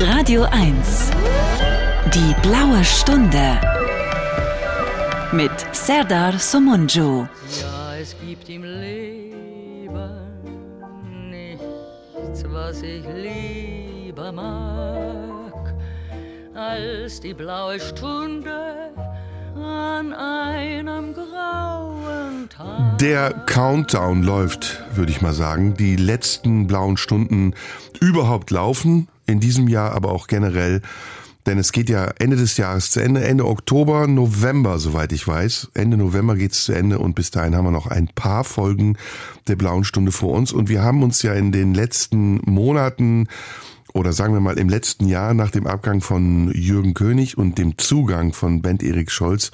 Radio 1. Die blaue Stunde. Mit Serdar Somunju. Ja, es gibt im Leben nichts, was ich lieber mag, als die blaue Stunde an einem grauen Tag. Der Countdown läuft, würde ich mal sagen. Die letzten blauen Stunden überhaupt laufen. In diesem Jahr, aber auch generell. Denn es geht ja Ende des Jahres zu Ende, Ende Oktober, November, soweit ich weiß. Ende November geht's zu Ende und bis dahin haben wir noch ein paar Folgen der blauen Stunde vor uns. Und wir haben uns ja in den letzten Monaten oder sagen wir mal im letzten Jahr nach dem Abgang von Jürgen König und dem Zugang von Bent Erik Scholz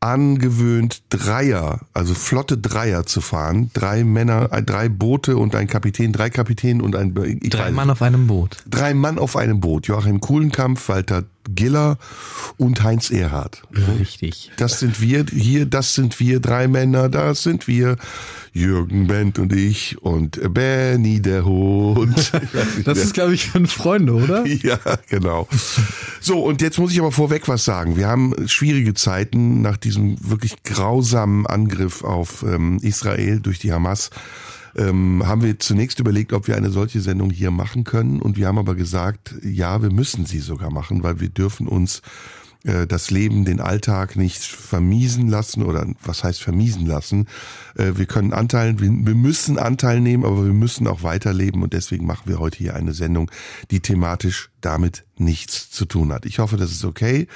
angewöhnt, Dreier, also flotte Dreier zu fahren. Drei Männer, äh, drei Boote und ein Kapitän, drei Kapitänen und ein... Drei Mann auf einem Boot. Drei Mann auf einem Boot. Joachim Kuhlenkampf, Walter Giller und Heinz Erhardt. Richtig. Das sind wir hier, das sind wir, drei Männer, das sind wir. Jürgen Bent und ich und Benny der Hund. Das ist, glaube ich, fünf Freunde, oder? ja, genau. So, und jetzt muss ich aber vorweg was sagen. Wir haben schwierige Zeiten nach diesem wirklich grausamen Angriff auf ähm, Israel durch die Hamas. Ähm, haben wir zunächst überlegt, ob wir eine solche Sendung hier machen können. Und wir haben aber gesagt, ja, wir müssen sie sogar machen, weil wir dürfen uns äh, das Leben, den Alltag nicht vermiesen lassen oder was heißt vermiesen lassen. Äh, Wir können Anteil, wir wir müssen Anteil nehmen, aber wir müssen auch weiterleben und deswegen machen wir heute hier eine Sendung, die thematisch damit nichts zu tun hat. Ich hoffe, das ist okay.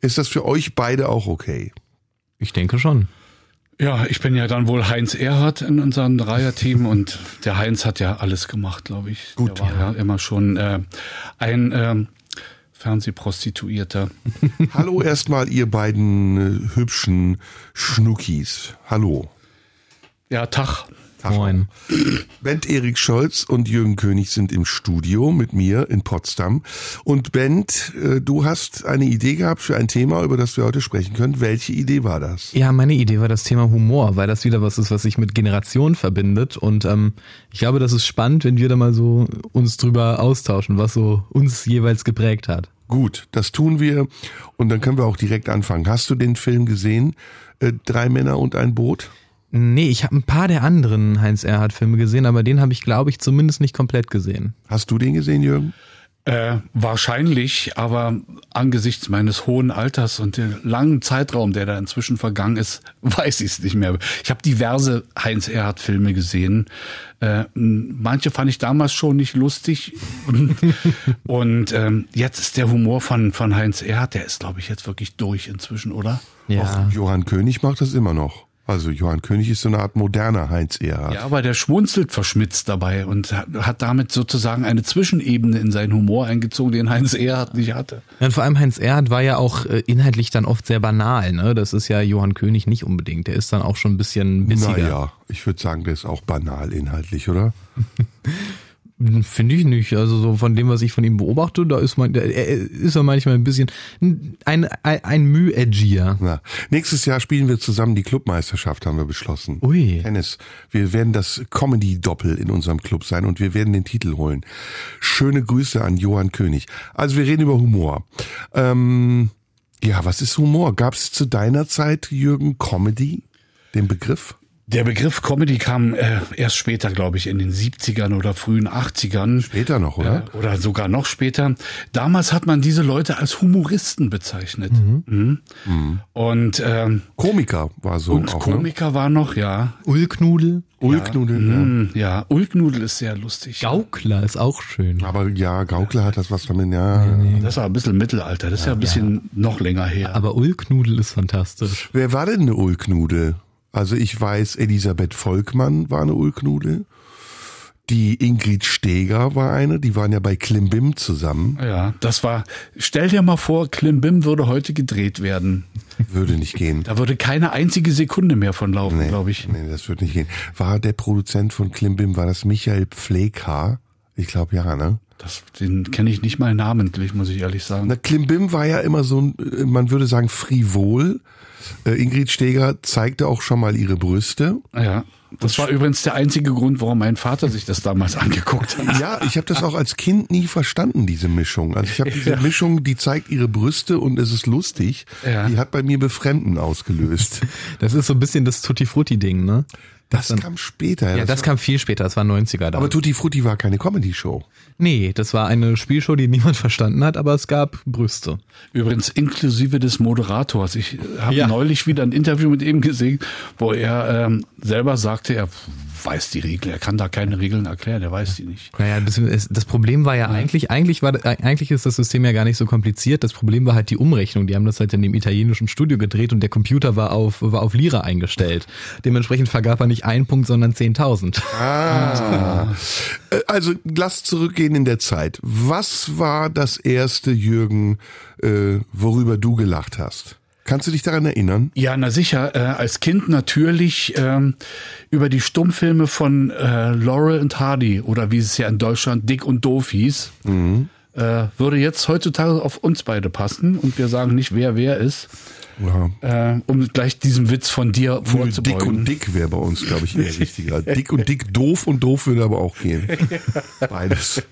Ist das für euch beide auch okay? Ich denke schon. Ja, ich bin ja dann wohl Heinz Erhardt in unserem Dreierteam und der Heinz hat ja alles gemacht, glaube ich. Gut, der war ja, immer schon äh, ein ähm, Fernsehprostituierter. Hallo erstmal, ihr beiden äh, hübschen Schnuckis. Hallo. Ja, Tag. Tag. Moin. Bent Erik Scholz und Jürgen König sind im Studio mit mir in Potsdam. Und Bent, äh, du hast eine Idee gehabt für ein Thema, über das wir heute sprechen können. Welche Idee war das? Ja, meine Idee war das Thema Humor, weil das wieder was ist, was sich mit Generationen verbindet. Und ähm, ich glaube, das ist spannend, wenn wir da mal so uns drüber austauschen, was so uns jeweils geprägt hat. Gut, das tun wir und dann können wir auch direkt anfangen. Hast du den Film gesehen? Äh, Drei Männer und ein Boot? Nee, ich habe ein paar der anderen Heinz Erhardt-Filme gesehen, aber den habe ich, glaube ich, zumindest nicht komplett gesehen. Hast du den gesehen, Jürgen? Äh, wahrscheinlich, aber angesichts meines hohen Alters und dem langen Zeitraum, der da inzwischen vergangen ist, weiß ich es nicht mehr. Ich habe diverse Heinz Erhardt-Filme gesehen. Äh, manche fand ich damals schon nicht lustig. Und, und ähm, jetzt ist der Humor von, von Heinz Erhardt, der ist, glaube ich, jetzt wirklich durch inzwischen, oder? Auch Johann König macht das immer noch. Also Johann König ist so eine Art moderner Heinz Erhardt. Ja, aber der schmunzelt verschmitzt dabei und hat, damit sozusagen eine Zwischenebene in seinen Humor eingezogen, den Heinz Erhardt nicht hatte. Ja, und vor allem Heinz Erhardt war ja auch äh, inhaltlich dann oft sehr banal. Ne? Das ist ja Johann König nicht unbedingt. Der ist dann auch schon ein bisschen bissiger. Naja, ich würde sagen, der ist auch banal inhaltlich, oder? Finde ich nicht. Also so von dem, was ich von ihm beobachte, da ist man, er ist er manchmal ein bisschen ein, ein, ein Müh edgier. Na, nächstes Jahr spielen wir zusammen die Clubmeisterschaft, haben wir beschlossen. Ui. Tennis. Wir werden das Comedy-Doppel in unserem Club sein und wir werden den Titel holen. Schöne Grüße an Johann König. Also wir reden über Humor. Ähm, ja, was ist Humor? Gab es zu deiner Zeit, Jürgen, Comedy? Den Begriff? Der Begriff Comedy kam äh, erst später, glaube ich, in den 70ern oder frühen 80ern. Später noch, oder? Äh, oder sogar noch später. Damals hat man diese Leute als Humoristen bezeichnet. Mhm. Und, ähm, Komiker war so und auch, ne? Komiker war noch, ja. Ulknudel. Ulknudel, Mhm, ja, Ulknudel ist sehr lustig. Gaukler ist auch schön. ja. Aber ja, Gaukler hat das was damit, ja. Das war ein bisschen Mittelalter, das ist ja ein bisschen noch länger her. Aber Ulknudel ist fantastisch. Wer war denn eine Ulknudel? Also ich weiß, Elisabeth Volkmann war eine Ulknudel. Die Ingrid Steger war eine, die waren ja bei Klimbim zusammen. ja, das war, stell dir mal vor, Klimbim würde heute gedreht werden. Würde nicht gehen. Da würde keine einzige Sekunde mehr von laufen, glaube ich. Nee, das wird nicht gehen. War der Produzent von Klimbim, war das Michael Pfleghaar? Ich glaube ja, ne? Das, den kenne ich nicht mal namentlich, muss ich ehrlich sagen. Na, Klimbim war ja immer so, ein, man würde sagen, frivol. Äh, Ingrid Steger zeigte auch schon mal ihre Brüste. Ja. Das war übrigens der einzige Grund, warum mein Vater sich das damals angeguckt hat. Ja, ich habe das auch als Kind nie verstanden, diese Mischung. Also ich habe diese Ja. Mischung, die zeigt ihre Brüste und es ist lustig. Ja. Die hat bei mir Befremden ausgelöst. Das ist so ein bisschen das Tutti Frutti Ding, ne? Das kam später. Ja, das kam viel später, das war 90er da. aber Tutti Frutti war keine Comedy-Show. nee, das war eine Spielshow, die niemand verstanden hat, aber es gab Brüste. Übrigens inklusive des Moderators. Ich habe Ja. neulich wieder ein Interview mit ihm gesehen, wo er ähm, selber sagte, er weiß die Regeln, er kann da keine Regeln erklären, er weiß die nicht. Naja, das, das Problem war ja eigentlich, eigentlich war, eigentlich ist das System ja gar nicht so kompliziert. Das Problem war halt die Umrechnung. Die haben das halt in dem italienischen Studio gedreht und der Computer war auf, war auf Lira eingestellt. Dementsprechend vergab er nicht einen Punkt, sondern 10.000. Ah. Äh, Also lass zurückgehen in der Zeit. Was war das erste, Jürgen, äh, worüber du gelacht hast? Kannst du dich daran erinnern? Ja, na sicher. Äh, als Kind natürlich ähm, über die Stummfilme von äh, Laurel und Hardy oder wie es ja in Deutschland Dick und Doof hieß. Äh, würde jetzt heutzutage auf uns beide passen und wir sagen nicht, wer wer ist, Ja. äh, um gleich diesem Witz von dir vorzubeugen. Dick und Dick wäre bei uns, glaube ich, eher richtiger. Dick und Dick doof und doof würde aber auch gehen. Beides.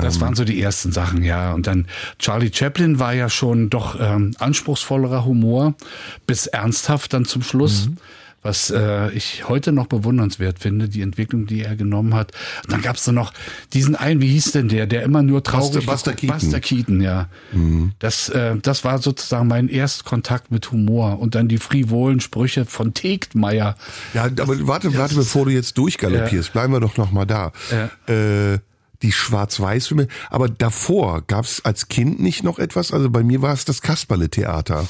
Das waren so die ersten Sachen, ja. Und dann Charlie Chaplin war ja schon doch ähm, anspruchsvollerer Humor, bis ernsthaft dann zum Schluss. Was äh, ich heute noch bewundernswert finde, die Entwicklung, die er genommen hat. Und dann gab's da noch diesen einen, wie hieß denn der, der immer nur traurig Buster- Buster Keaton. Buster Keaton, ja. Das, äh, das war sozusagen mein Erstkontakt mit Humor. Und dann die frivolen Sprüche von Tegtmeier. Ja, aber warte, warte, bevor du jetzt durchgaloppierst, bleiben wir doch noch mal da. Äh, die Schwarz-Weiß-Filme. Aber davor gab es als Kind nicht noch etwas? Also bei mir war es das Kasperle-Theater.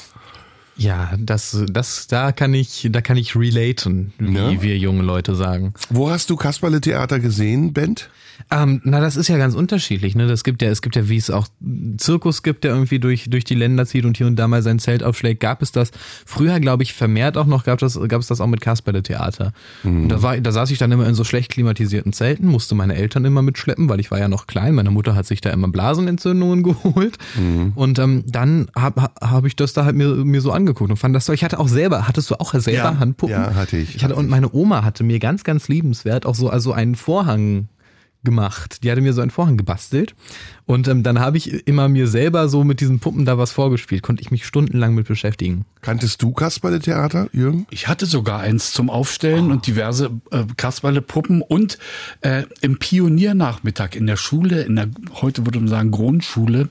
Ja, das, das, da kann ich, da kann ich relaten, wie Ja? wir junge Leute sagen. Wo hast du Kasperle-Theater gesehen, Bent? Ähm, na, das ist ja ganz unterschiedlich, ne? Das gibt ja, es gibt ja, wie es auch Zirkus gibt, der irgendwie durch, durch die Länder zieht und hier und da mal sein Zelt aufschlägt, gab es das. Früher, glaube ich, vermehrt auch noch, gab das, gab es das auch mit Kasperle-Theater. Und Da war, da saß ich dann immer in so schlecht klimatisierten Zelten, musste meine Eltern immer mitschleppen, weil ich war ja noch klein. Meine Mutter hat sich da immer Blasenentzündungen geholt. Und ähm, dann habe hab hab ich das da halt mir, mir so angeguckt und fand das so. Ich hatte auch selber, hattest du auch selber Ja, Handpuppen? ja, hatte ich, Ich hatte, und meine Oma hatte mir ganz, ganz liebenswert auch so also einen Vorhang gemacht. Die hatte mir so einen Vorhang gebastelt. Und ähm, dann habe ich immer mir selber so mit diesen Puppen da was vorgespielt. Konnte ich mich stundenlang mit beschäftigen. Kanntest du Kasperle-Theater, Jürgen? Ich hatte sogar eins zum Aufstellen und diverse äh, Kasperle-Puppen und äh, im Pioniernachmittag in der Schule, in der heute würde man sagen Grundschule,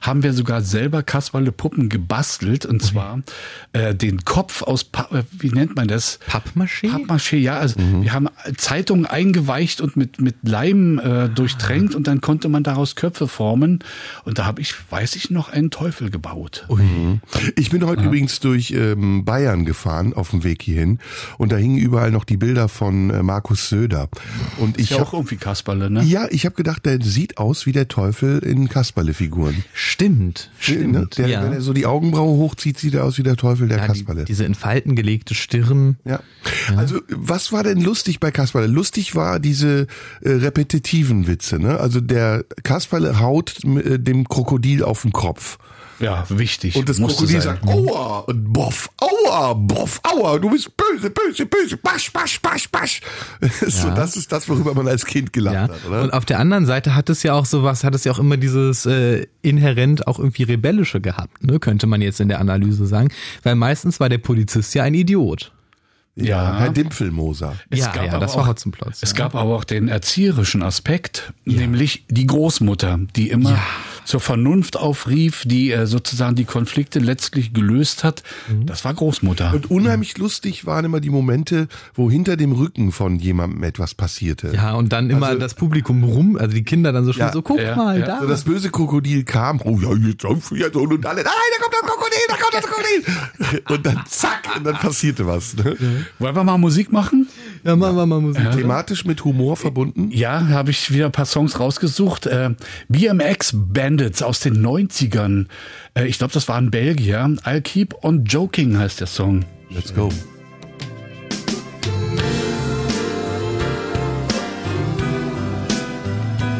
haben wir sogar selber Kasperle-Puppen gebastelt und zwar äh, den Kopf aus, pa äh, wie nennt man das? Pappmaché? Pappmaché, ja. Also wir haben Zeitungen eingeweicht und mit, mit Leim äh, durchtränkt und dann konnte man daraus Köpfe formen. Und da habe ich, weiß ich noch, einen Teufel gebaut. Ich bin heute übrigens durch ähm, Bayern gefahren auf dem Weg hierhin und da hingen überall noch die Bilder von äh, Markus Söder. Und Ist ich ja hab, auch irgendwie Kasperle, ne? ja, ich habe gedacht, der sieht aus wie der Teufel in Kasperle-Figuren. Stimmt, Ne? stimmt. Der, ja. Wenn er so die Augenbraue hochzieht, sieht er aus wie der Teufel der ja, die, Kasperle. diese in Falten gelegte Stirn. Ja. Also, was war denn lustig bei Kasperle? Lustig war diese äh, repetitiven Witze, ne? Also der Kasperle haut äh, dem Krokodil auf den Kopf. Ja, wichtig. Und das Musste Krokodil sein. sagt, aua, und boff, aua, boff, aua, du bist böse, böse, böse, basch, basch, basch, basch. So, das ist das, worüber man als Kind gelacht Ja. hat, oder? Und auf der anderen Seite hat es ja auch sowas, hat es ja auch immer dieses äh, inhärent auch irgendwie rebellische gehabt, ne? könnte man jetzt in der Analyse sagen. Weil meistens war der Polizist ja ein Idiot. Ja, Herr Dimpfelmoser. Es ja, gab ja, aber das auch, war Hotzenplotz. Es ja. gab aber auch den erzieherischen Aspekt, nämlich die Großmutter, die immer Ja. Zur Vernunft aufrief, die äh, sozusagen die Konflikte letztlich gelöst hat. Mhm. Das war Großmutter. Und unheimlich lustig waren immer die Momente, wo hinter dem Rücken von jemandem etwas passierte. Ja, und dann immer Also- das Publikum rum, also die Kinder dann so schon Ja, so, guck ja, mal, ja. da. Also das böse Krokodil kam, oh ja, jetzt, jetzt und, und alle, nein, da kommt das Krokodil, da kommt das Krokodil. Und dann zack, und dann passierte was. Ne? Wollen wir mal Musik machen? Ja, machen wir mal Musik. Thematisch mit Humor verbunden. Ja, habe ich wieder ein paar Songs rausgesucht. Äh, BMX Bandits aus den 90ern. Äh, ich glaube, das waren Belgier. I'll Keep on Joking heißt der Song. Let's go.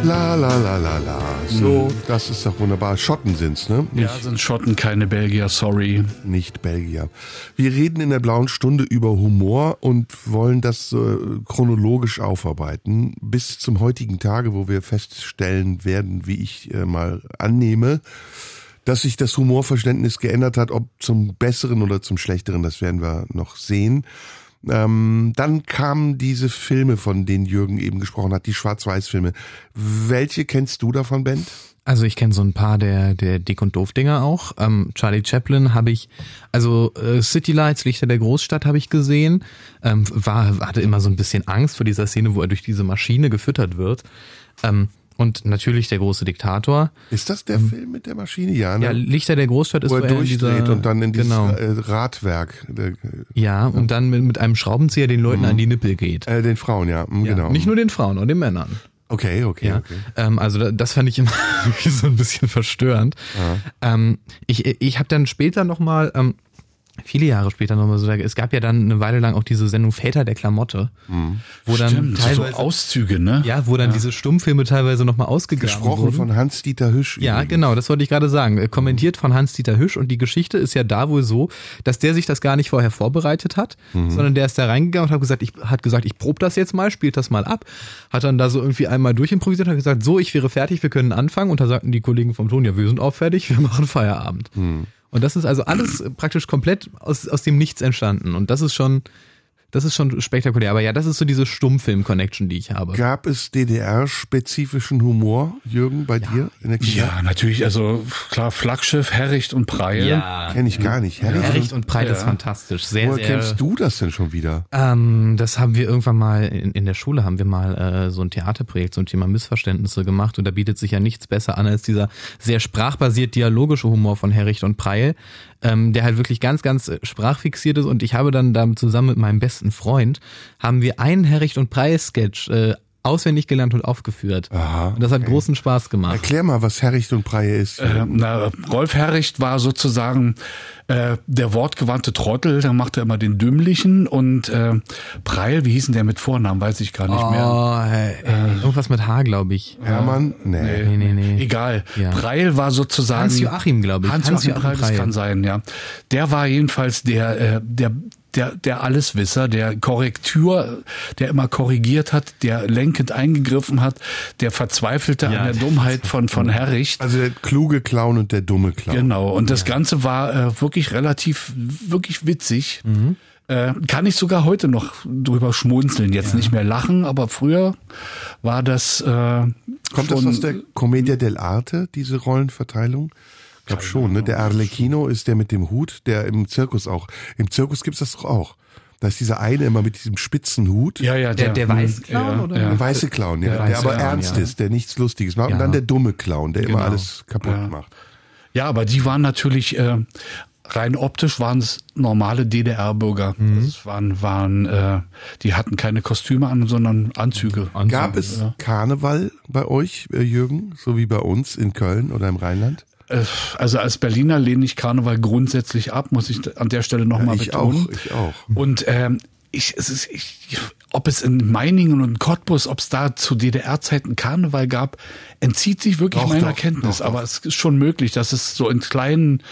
La la la la la. So, das ist doch wunderbar. Schotten sind's, ne? Ja, sind Schotten, keine Belgier, sorry. nicht Belgier. Wir reden in der blauen Stunde über Humor und wollen das äh, chronologisch aufarbeiten bis zum heutigen Tage, wo wir feststellen werden, wie ich äh, mal annehme, dass sich das Humorverständnis geändert hat, ob zum Besseren oder zum Schlechteren, das werden wir noch sehen. Ähm, dann kamen diese Filme, von denen Jürgen eben gesprochen hat, die Schwarz-Weiß-Filme. Welche kennst du davon, Ben? Also ich kenne so ein paar der der Dick und Doof Dinger auch. Ähm, Charlie Chaplin habe ich, also äh, City Lights Lichter der Großstadt habe ich gesehen. Ähm, war hatte immer so ein bisschen Angst vor dieser Szene, wo er durch diese Maschine gefüttert wird. Ähm, und natürlich der große Diktator. Ist das der Film mit der Maschine? Ja, ne? Ja, Lichter der Großstadt ist wo er durchdreht dieser, und dann in dieses genau. äh, Radwerk, der, Ja, und dann mit, mit einem Schraubenzieher den Leuten an die Nippel geht. äh, den Frauen, ja, mm, Ja, genau. Nicht nur den Frauen, auch den Männern. Okay, okay, Ja, okay. ähm, also da- das fand ich immer so ein bisschen verstörend. Ähm, ich ich habe dann später noch mal ähm, viele Jahre später noch mal so, es gab ja dann eine Weile lang auch diese Sendung Väter der Klamotte, wo dann Stimmt, so teilweise Auszüge, ne? ja, wo dann diese Stummfilme teilweise noch mal ausgegraben Gesprochen wurden. von Hans-Dieter Hüsch. Ja, übrigens. genau, das wollte ich gerade sagen. Äh, Kommentiert von Hans-Dieter Hüsch und die Geschichte ist ja da wohl so, dass der sich das gar nicht vorher vorbereitet hat, sondern der ist da reingegangen und hat gesagt, ich hat gesagt, ich probe das jetzt mal, spielt das mal ab, hat dann da so irgendwie einmal durchimprovisiert, hat gesagt, so, ich wäre fertig, wir können anfangen und da sagten die Kollegen vom Ton, ja, wir sind auch fertig, wir machen Feierabend. Und das ist also alles praktisch komplett aus, aus dem Nichts entstanden. Und das ist schon das ist schon spektakulär, aber ja, das ist so diese Stummfilm-Connection, die ich habe. Gab es DDR-spezifischen Humor, Jürgen, bei dir in der Kindheit? Ja, natürlich, also klar, Flaggschiff, Herricht und Preil. Ja, Kenne ich gar nicht. Herrlich. Herricht und ist Ja. fantastisch. Sehr, Woher sehr. kennst du das denn schon wieder? Ähm, das haben wir irgendwann mal in, in der Schule haben wir mal äh, so ein Theaterprojekt zum Thema Missverständnisse gemacht und da bietet sich ja nichts besser an als dieser sehr sprachbasiert dialogische Humor von Herricht und Preil, ähm, der halt wirklich ganz, ganz äh, sprachfixiert ist. Und ich habe dann da zusammen mit meinem besten Freund haben wir einen Herricht und Preil Sketch äh, auswendig gelernt und aufgeführt. Aha, und das hat großen Spaß gemacht. Erklär mal, was Herricht und Preie ist. Äh, na, Rolf Herricht war sozusagen äh, der wortgewandte Trottel, der machte immer den Dümmlichen und äh, Preil, wie hieß denn der mit Vornamen, weiß ich gar nicht mehr. Oh, äh, äh, irgendwas mit H, glaube ich. Hermann? Nee. Nee, nee, nee. Egal. Ja. Preil war sozusagen. Hans-Joachim, glaube ich. Hans-Joachim Hans-Joachim Preil, das Preil. kann sein, ja. Der war jedenfalls der, äh, der, der, der Alleswisser, der Korrektur, der immer korrigiert hat, der lenkend eingegriffen hat, der verzweifelte Ja, an der Dummheit von, von Herricht. Also der kluge Clown und der dumme Clown. Genau, und das Ganze war äh, wirklich relativ, wirklich witzig. Mhm. Äh, kann ich sogar heute noch drüber schmunzeln. Jetzt nicht mehr lachen, aber früher war das. Äh, Kommt das aus der Commedia dell'arte, diese Rollenverteilung? Ich glaube schon, ne? Der Arlecchino ist der mit dem Hut, der im Zirkus auch. Im Zirkus gibt's das doch auch. Da ist dieser eine immer mit diesem spitzen Hut. Ja, ja, Der- der Weißclown, oder? Der weiße Clown, ja, Der der, weiße aber Clown, ernst ja. ist, der nichts Lustiges macht. Ja. Und dann der dumme Clown, der immer Genau. alles kaputt Ja. macht. Ja, aber die waren natürlich äh, rein optisch waren es normale DDR-Bürger. Mhm. Das waren, waren, äh, die hatten keine Kostüme an, sondern Anzüge. Gab es Karneval bei euch, äh, Jürgen, so wie bei uns in Köln oder im Rheinland? Äh, Also als Berliner lehne ich Karneval grundsätzlich ab, muss ich an der Stelle nochmal ich betonen. auch, ich auch. Und ähm, ich, es ist, ich, ob es in Meiningen und Cottbus, ob es da zu DDR-Zeiten Karneval gab, entzieht sich wirklich Doch, meiner doch, Kenntnis. doch. Aber es ist schon möglich, dass es so in kleinen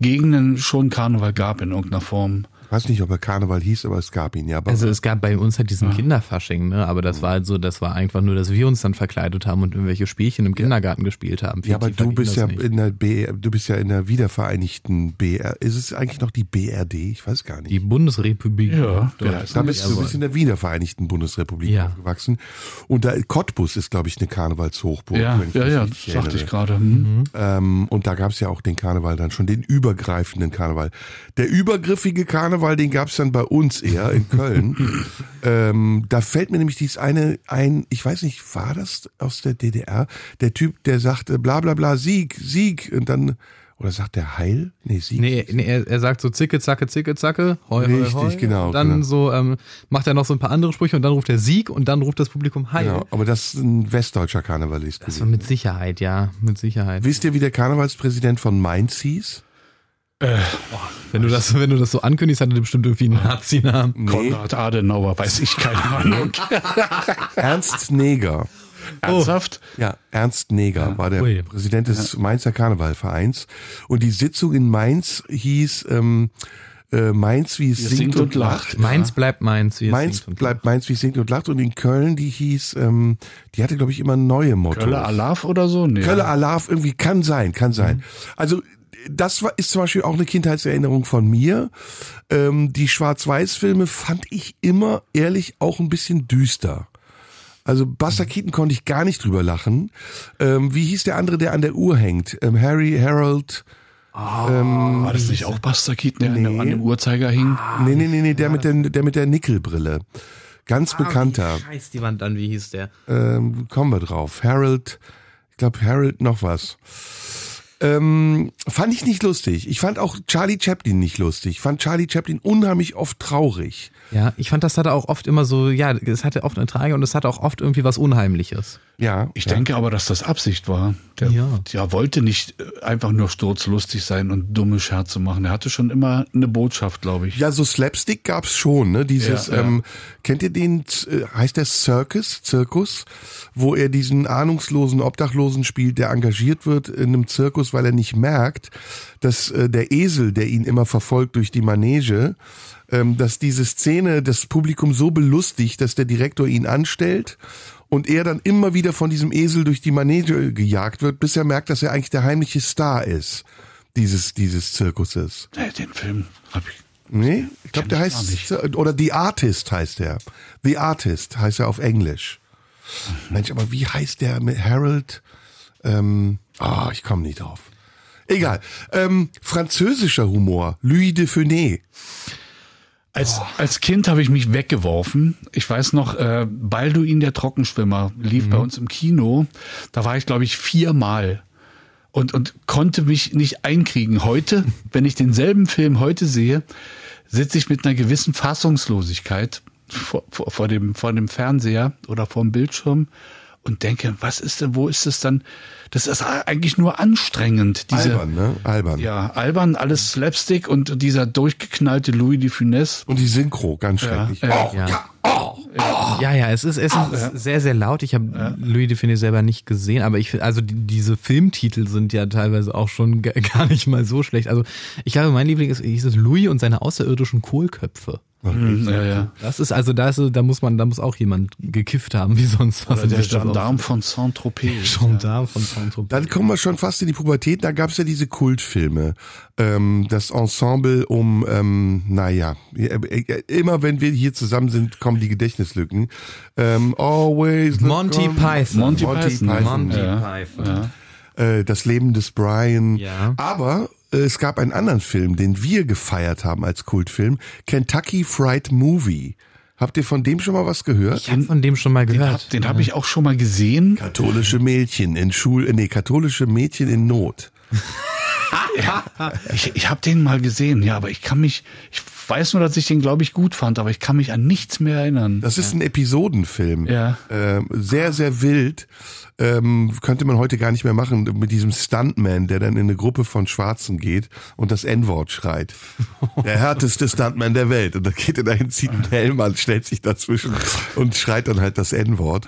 Gegenden schon Karneval gab in irgendeiner Form. Ich weiß nicht, ob er Karneval hieß, aber es gab ihn, ja. Aber Also es gab bei uns halt diesen Kinderfasching, ne? Aber das war halt so, das war einfach nur, dass wir uns dann verkleidet haben und irgendwelche Spielchen im Kindergarten gespielt haben. Viel ja, aber du bist ja nicht. in der BR, du bist ja in der wiedervereinigten BR. Ist es eigentlich noch die BRD? Ich weiß gar nicht. die Bundesrepublik. Ja, ja, Da bist du bist in der wiedervereinigten Bundesrepublik Ja. aufgewachsen. Und da Cottbus ist, glaube ich, eine Karnevalshochburg. Ja, wenn ich ja, ja, das sagte ich gerade. Hm. Ähm, und da gab es ja auch den Karneval dann schon, den übergreifenden Karneval. Der übergriffige Karneval, den gab es dann bei uns eher in Köln. ähm, da fällt mir nämlich dieses eine ein, ich weiß nicht, war das aus der DDR? Der Typ, der sagte bla bla bla, Sieg, Sieg. Und dann, oder sagt der Heil? Nee, Sieg. Nee, nee er, er sagt so zicke, zacke, zicke, zacke, hoi, Richtig, hoi. genau, Und dann genau. so ähm, macht er noch so ein paar andere Sprüche und dann ruft er Sieg und dann ruft das Publikum Heil. Genau, aber das ist ein westdeutscher Karnevalist. Das war mit Sicherheit, ja, mit Sicherheit. Wisst ihr, wie der Karnevalspräsident von Mainz hieß? Wenn du das, wenn du das so ankündigst, hat er bestimmt irgendwie einen Nazi-Namen. Konrad Adenauer, weiß ich keine Ahnung. Ernst Neger. Ernsthaft? Ja, Ernst Neger war der Ui. Präsident des Mainzer Karnevalvereins. Und die Sitzung in Mainz hieß ähm, äh, Mainz, wie es singt, und lacht. Mainz bleibt Mainz. Wie es Mainz singt und bleibt Mainz, wie es singt und lacht. Und in Köln, die hieß, ähm, die hatte, glaube ich, immer neue Mottos. Kölle Alaf oder so? Nee. Kölle Alarv, irgendwie kann sein, kann sein. Also das war, ist zum Beispiel auch eine Kindheitserinnerung von mir. Ähm, die Schwarz-Weiß-Filme fand ich immer ehrlich auch ein bisschen düster. Also Buster Keaton konnte ich gar nicht drüber lachen. Ähm, wie hieß der andere, der an der Uhr hängt? Ähm, Harry, Harold. War das nicht auch Buster Keaton, der an dem- an dem Uhrzeiger hing? Nee, nee, nee, nee, der mit der, der mit der Nickelbrille. Ganz bekannter. Scheiß die Wand an, wie hieß der? ähm, kommen wir drauf. Harold, ich glaube Harold noch was. Ähm, fand ich nicht lustig. Ich fand auch Charlie Chaplin nicht lustig. Ich fand Charlie Chaplin unheimlich oft traurig. Ja, ich fand, das hatte auch oft immer so, ja, es hatte oft eine Trage und es hatte auch oft irgendwie was Unheimliches. Ja. Ich ja. denke aber, dass das Absicht war. Der, Ja. der wollte nicht äh, einfach nur sturzlustig sein und dumme Scherze machen. Er hatte schon immer eine Botschaft, glaube ich. Ja, so Slapstick gab's schon, ne? Dieses, Ja, ja. Ähm, kennt ihr den, äh, heißt der Circus, Zirkus, wo er diesen ahnungslosen Obdachlosen spielt, der engagiert wird in einem Zirkus, weil er nicht merkt, dass äh, der Esel, der ihn immer verfolgt durch die Manege, ähm, dass diese Szene das Publikum so belustigt, dass der Direktor ihn anstellt und er dann immer wieder von diesem Esel durch die Manege gejagt wird, bis er merkt, dass er eigentlich der heimliche Star ist dieses, dieses Zirkuses. Den Film habe ich. Nee, ich glaube, der heißt, oder The Artist heißt der. The Artist heißt er auf Englisch. Mensch, aber wie heißt der mit Harold? Ähm, ah, ich komme nicht drauf. Egal. Ähm, französischer Humor. Louis de Funès. Als, als Kind habe ich mich weggeworfen. Ich weiß noch, äh, Balduin der Trockenschwimmer lief bei uns im Kino. Da war ich, glaube ich, viermal und, und konnte mich nicht einkriegen. Heute, wenn ich denselben Film heute sehe, sitze ich mit einer gewissen Fassungslosigkeit vor, vor, vor, dem, vor dem Fernseher oder vor dem Bildschirm und denke, was ist denn, wo ist es dann? Das ist eigentlich nur anstrengend. Diese, Albern, ne? Albern. Ja, albern, alles Slapstick und dieser durchgeknallte Louis de Funès. Und die Synchro, ganz schrecklich. ja, oh, ja. ja. oh. Ja, ja, es ist, es ist sehr, sehr laut. Ich habe Louis de Funès selber nicht gesehen, aber ich finde, also die, diese Filmtitel sind ja teilweise auch schon gar nicht mal so schlecht. Also ich glaube, mein Liebling ist, hieß es Louis und seine außerirdischen Kohlköpfe. Ja, ja. Das ist also, da ist, da muss man, da muss auch jemand gekifft haben, wie sonst was. Oder der Gendarm von Saint-Tropez. Gendarm von Saint-Tropez. Dann kommen wir schon fast in die Pubertät. Da gab's ja diese Kultfilme. Ähm, das Ensemble um, ähm, naja, immer wenn wir hier zusammen sind, kommen die Gedächtnislücken. Ähm, always Monty on- Python. Monty Monty Python. Python. Monty Ja. Python. äh, das Leben des Brian. Ja. Aber äh, es gab einen anderen Film, den wir gefeiert haben als Kultfilm, Kentucky Fried Movie. Habt ihr von dem schon mal was gehört? Ich habe von dem schon mal gehört. den hab ich auch schon mal gesehen. Katholische Mädchen in Schul, äh, nee, katholische Mädchen in Not. Ich, ich habe den mal gesehen, ja, aber ich kann mich, ich weiß nur, dass ich den, glaube ich, gut fand, aber ich kann mich an nichts mehr erinnern. Das ist ein Episodenfilm. Ja. Ähm, sehr, sehr wild. Ähm, könnte man heute gar nicht mehr machen mit diesem Stuntman, der dann in eine Gruppe von Schwarzen geht und das N-Wort schreit. Der härteste Stuntman der Welt. Und dann geht er dahin, zieht einen Helm an, stellt sich dazwischen und schreit dann halt das N-Wort.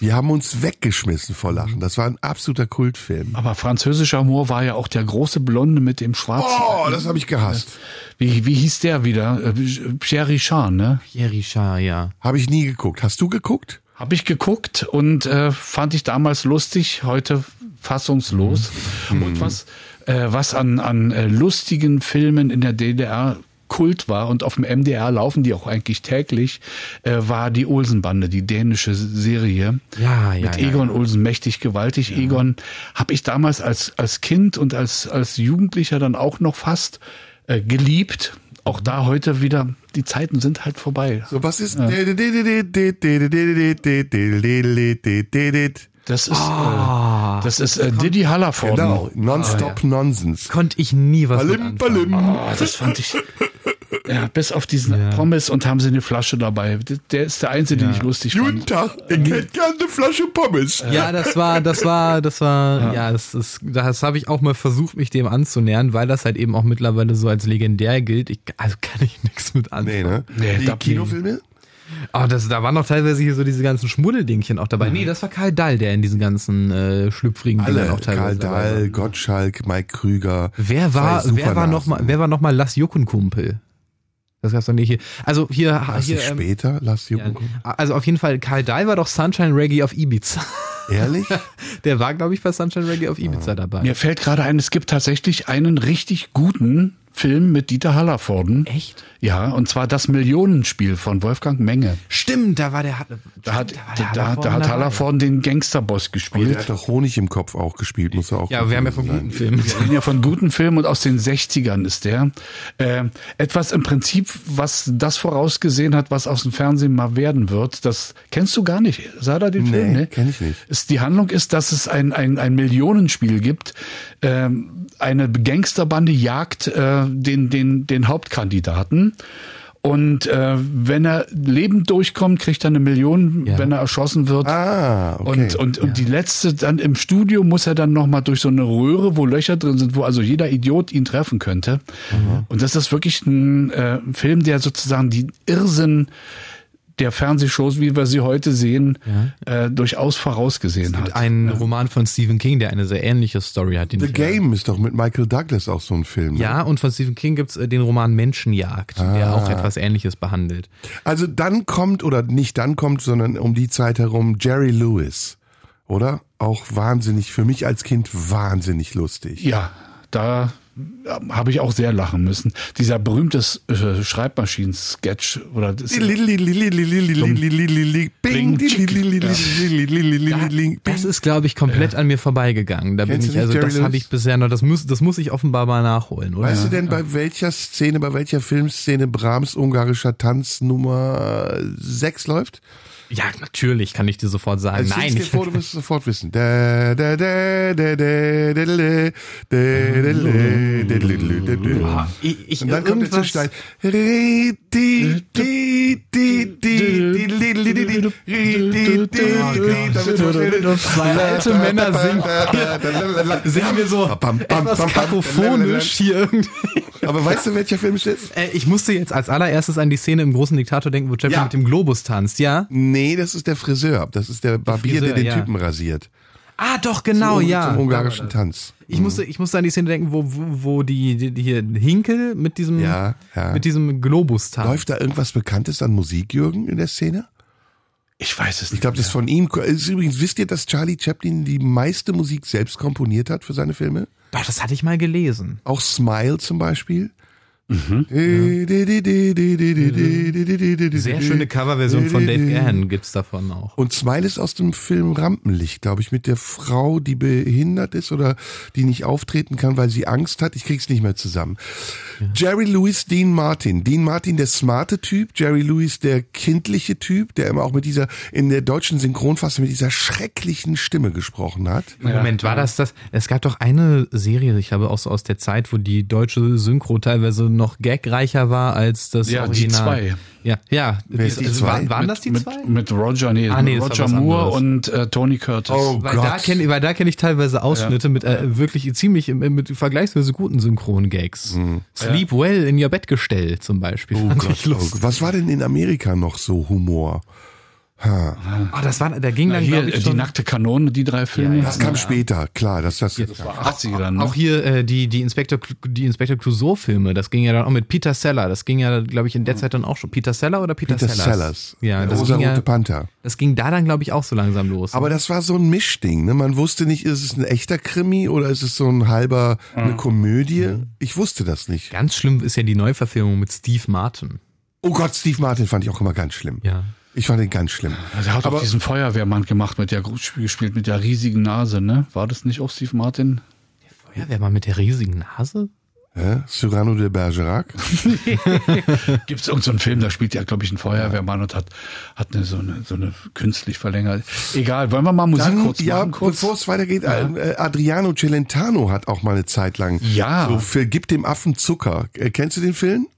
Wir haben uns weggeschmissen vor Lachen. Das war ein absoluter Kultfilm. aber französischer Humor war ja auch der große Blonde mit dem schwarzen. Oh, das habe ich gehasst. Wie, wie hieß der wieder? Äh, Pierre Richard, ne? Pierre Richard, ja. Habe ich nie geguckt. Hast du geguckt? Habe ich geguckt und äh, fand ich damals lustig, heute fassungslos. Und was, äh, was an, an äh, lustigen Filmen in der DDR Kult war und auf dem MDR laufen die auch eigentlich täglich, äh, war die Olsenbande, die dänische Serie. Ja, ja, Mit ja, Egon Olsen mächtig gewaltig. Egon habe ich damals als, als Kind und als, als Jugendlicher dann auch noch fast äh, geliebt. Auch da heute wieder, die Zeiten sind halt vorbei. So, was ist? Das ist, äh, das ist äh, Diddy Hallervorden. Genau, Nonstop Nonsense. Konnte ich nie was balim. Oh, das fand ich. Ja, bis auf diesen Pommes und haben sie eine Flasche dabei. Der ist der einzige, den ich lustig Guten fand. Tag, ich hätte gerne eine Flasche Pommes. Ja, das war, das war, das war, ja, das ist, das habe ich auch mal versucht, mich dem anzunähern, weil das halt eben auch mittlerweile so als legendär gilt. Ich, also kann ich nichts mit anfangen. Nee, ne? Nee, Die da- Kinofilme? Oh, das, da waren noch teilweise hier so diese ganzen Schmuddeldingchen auch dabei. Nee, das war Karl Dall, der in diesen ganzen äh, schlüpfrigen Dingern Alle, auch teilweise Karl war. Dahl, Gottschalk, Mike Krüger. Wer war, wer war noch mal, Supernasen. wer war noch mal Lass Juckenkumpel? Das gab's doch nicht hier. Also hier, War's hier nicht ähm, später, Lass ja, Jucken. also auf jeden Fall, Karl Dahl war doch Sunshine Reggae auf Ibiza. Ehrlich? Der war, glaube ich, bei Sunshine Reggae auf Ibiza dabei. Mir fällt gerade ein, es gibt tatsächlich einen richtig guten Film mit Dieter Hallervorden. Echt? Ja, und zwar das Millionenspiel von Wolfgang Menge. Stimmt, da war der, Da hat, da der da, Hallervorden da hat. Hallervorden den Gangsterboss Aber der gespielt. hat doch Honig im Kopf auch gespielt, muss er auch. Ja, wir haben ja von guten Filmen. Wir reden ja von guten Filmen und aus den 60ern ist der. Äh, etwas im Prinzip, was das vorausgesehen hat, was aus dem Fernsehen mal werden wird. Das kennst du gar nicht. Sah da den Nee, Film? Ne? kenn ich nicht. Ist, die Handlung ist, dass es ein, ein, ein Millionenspiel gibt. Ähm, eine Gangsterbande jagt äh, den, den, den Hauptkandidaten. Und äh, wenn er lebend durchkommt, kriegt er eine Million. Ja. Wenn er erschossen wird, Ah, okay. und, und, und die letzte dann im Studio muss er dann nochmal durch so eine Röhre, wo Löcher drin sind, wo also jeder Idiot ihn treffen könnte. Und das ist wirklich ein äh, Film, der sozusagen die Irrsinn der Fernsehshows, wie wir sie heute sehen, äh, durchaus vorausgesehen hat. Ein Roman von Stephen King, der eine sehr ähnliche Story hat. Den The ich, Game ist doch mit Michael Douglas auch so ein Film. ne? Ja, und von Stephen King gibt's äh, den Roman Menschenjagd, der Ah. auch etwas Ähnliches behandelt. Also dann kommt, oder nicht dann kommt, sondern um die Zeit herum Jerry Lewis. Oder? Auch wahnsinnig, für mich als Kind wahnsinnig lustig. Ja, da äh, habe ich auch sehr lachen müssen. Dieser berühmte äh, Schreibmaschinen-Sketch oder das, ist, glaube ich, komplett an mir vorbeigegangen. Da bin Kennst ich, also das habe ich bisher noch, das muss, das muss ich offenbar mal nachholen, oder? Weißt du denn, bei welcher Szene, bei welcher Filmszene Brahms ungarischer Tanz Nummer 6 läuft? Ja, natürlich kann ich dir sofort sagen. Also Nein, ich vor, du wirst es sofort wissen. Ich, ich, Und dann kommt der Zwischenschneid. Zwei alte Männer singen, singen wir so etwas kakophonisch hier irgendwie. Aber weißt du, welcher Film es ist? Äh, ich musste jetzt als allererstes an die Szene im großen Diktator denken, wo Chaplin Ja. mit dem Globus tanzt, ja? Nee, das ist der Friseur. Das ist der Barbier, Friseur, der den ja. Typen rasiert. Ah, doch, genau, Zum- ja. Zum ungarischen Tanz. Ich musste, ich musste an die Szene denken, wo, wo, wo die, die, die hier Hinkel mit diesem, Ja, ja. mit diesem Globus tanzt. Läuft da irgendwas Bekanntes an Musik, Jürgen, in der Szene? ich weiß es Ich nicht. glaube, das ist von ihm. Ist übrigens, wisst ihr, dass Charlie Chaplin die meiste Musik selbst komponiert hat für seine Filme? Doch, das hatte ich mal gelesen. Auch Smile zum Beispiel. Sehr schöne Coverversion von Dave Gahan gibt's davon auch. Und Smile ist aus dem Film Rampenlicht, glaube ich, mit der Frau, die behindert ist oder die nicht auftreten kann, weil sie Angst hat. Ich krieg's nicht mehr zusammen. Jerry Lewis, Dean Martin. Dean Martin, der smarte Typ. Jerry Lewis, der kindliche Typ, der immer auch mit dieser, in der deutschen Synchronfassung mit dieser schrecklichen Stimme gesprochen hat. Moment, war das das? Es gab doch eine Serie, ich habe auch so aus der Zeit, wo die deutsche Synchro teilweise noch gagreicher war als das Ja, die Original. zwei. Ja, ja. Die also zwei? Waren, waren das die mit, zwei? Mit Roger, nee, Ah, nee, Roger Moore anderes. und äh, Tony Curtis. Oh weil da Gott. kenne weil da kenn ich teilweise Ausschnitte mit äh, wirklich ziemlich mit vergleichsweise guten Synchron-Gags. Sleep well in your Bettgestell zum Beispiel. Oh Gott, ich oh. Gott. was war denn in Amerika noch so Humor? Ah, das war, da ging Na, dann hier, ich äh, die nackte Kanone, die drei Filme. Das kam später, klar. Das, das, Das war 80er dann, ne? Auch hier äh, die die Inspector die Inspector Clouseau Filme, das ging ja dann auch mit Peter Seller, das ging ja glaube ich in der Zeit dann auch schon Peter Seller oder Peter, Peter Sellers? Sellers. Ja, das ging rosarote ja, Panther. das ging da dann glaube ich auch so langsam los. Aber das war so ein Mischding. Ne? Man wusste nicht, ist es ein echter Krimi oder ist es so ein halber eine Komödie? Ich wusste das nicht. ganz schlimm ist ja die Neuverfilmung mit Steve Martin. Oh Gott, Steve Martin fand ich auch immer ganz schlimm. Ja. Ich fand ihn ganz schlimm. Also er hat auch diesen Feuerwehrmann gemacht, mit der gespielt mit der riesigen Nase, ne? War das nicht auch Steve Martin? Feuerwehrmann mit der riesigen Nase? Hä? Cyrano de Bergerac? Gibt es irgendeinen so einen Film, da spielt ja, glaube ich, ein Feuerwehrmann und hat, hat eine, so, eine, so eine künstlich verlängert. Egal, wollen wir mal Musik Dann, kurz ja, machen? Kurz? bevor es weitergeht, äh, Adriano Celentano hat auch mal eine Zeit lang Ja. so für Gib dem Affen Zucker. Äh, kennst du den Film?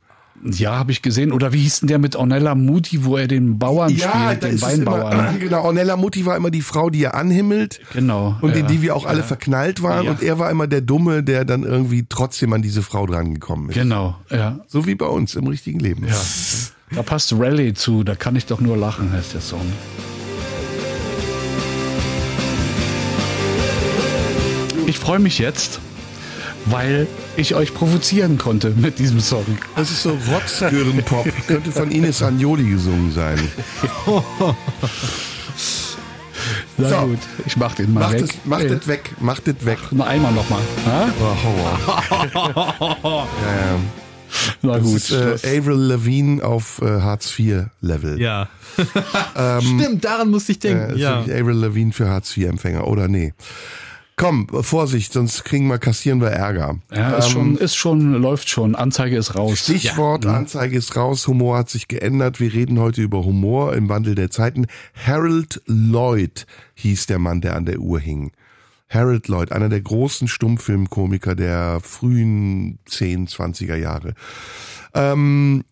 Ja, habe ich gesehen. Oder wie hieß denn der mit Ornella Muti, wo er den Bauern spielt, da den es immer, Weinbauern? genau, Ornella Mutti war immer die Frau, die er anhimmelt. Genau. Und ja. in die wir auch alle verknallt waren. Ja. Und er war immer der Dumme, der dann irgendwie trotzdem an diese Frau drangekommen ist. Genau, ja. So wie bei uns im richtigen Leben. Ja. Da passt Rally zu, da kann ich doch nur lachen, heißt der Song. Ich freue mich jetzt, weil ich euch provozieren konnte mit diesem Song. Das ist so Rotzgirrenpop. Könnte von Ines Agnoli gesungen sein. Na So. gut, ich mach den mal Macht weg. es, macht es weg, macht es weg. Nur einmal nochmal. Oh, Horror. ja, ja. Na Das gut. ist äh, Avril Lavigne auf äh, Hartz IV Level. Ja. Stimmt, daran musste ich Äh, denken. ist ja. Avril Lavigne für Hartz IV Empfänger oder nee? Komm, Vorsicht, sonst kriegen wir kassieren wir Ärger. ja, ist schon, ist schon, läuft schon. Anzeige ist raus. Stichwort, Anzeige ist raus, Humor hat sich geändert. Wir reden heute über Humor im Wandel der Zeiten. Harold Lloyd hieß der Mann, der an der Uhr hing. Harold Lloyd, einer der großen Stummfilmkomiker der frühen 10, 20er Jahre. Ähm,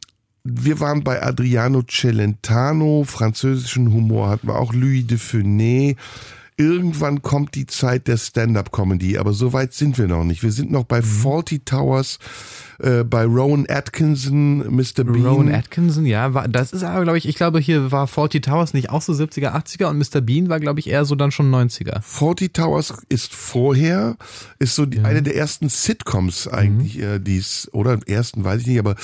wir waren bei Adriano Celentano, französischen Humor hatten wir auch Louis de Funès. Irgendwann kommt die Zeit der Stand-up-Comedy, aber so weit sind wir noch nicht. Wir sind noch bei Faulty Towers, äh, bei Rowan Atkinson, Mr. Bean. Rowan Atkinson, ja, war, das ist aber, glaube ich, ich glaube, hier war Faulty Towers nicht auch so 70er, 80er und Mr. Bean war, glaube ich, eher so dann schon 90er. Faulty Towers ist vorher, ist so die, eine der ersten Sitcoms eigentlich, äh, die es, oder ersten, weiß ich nicht, aber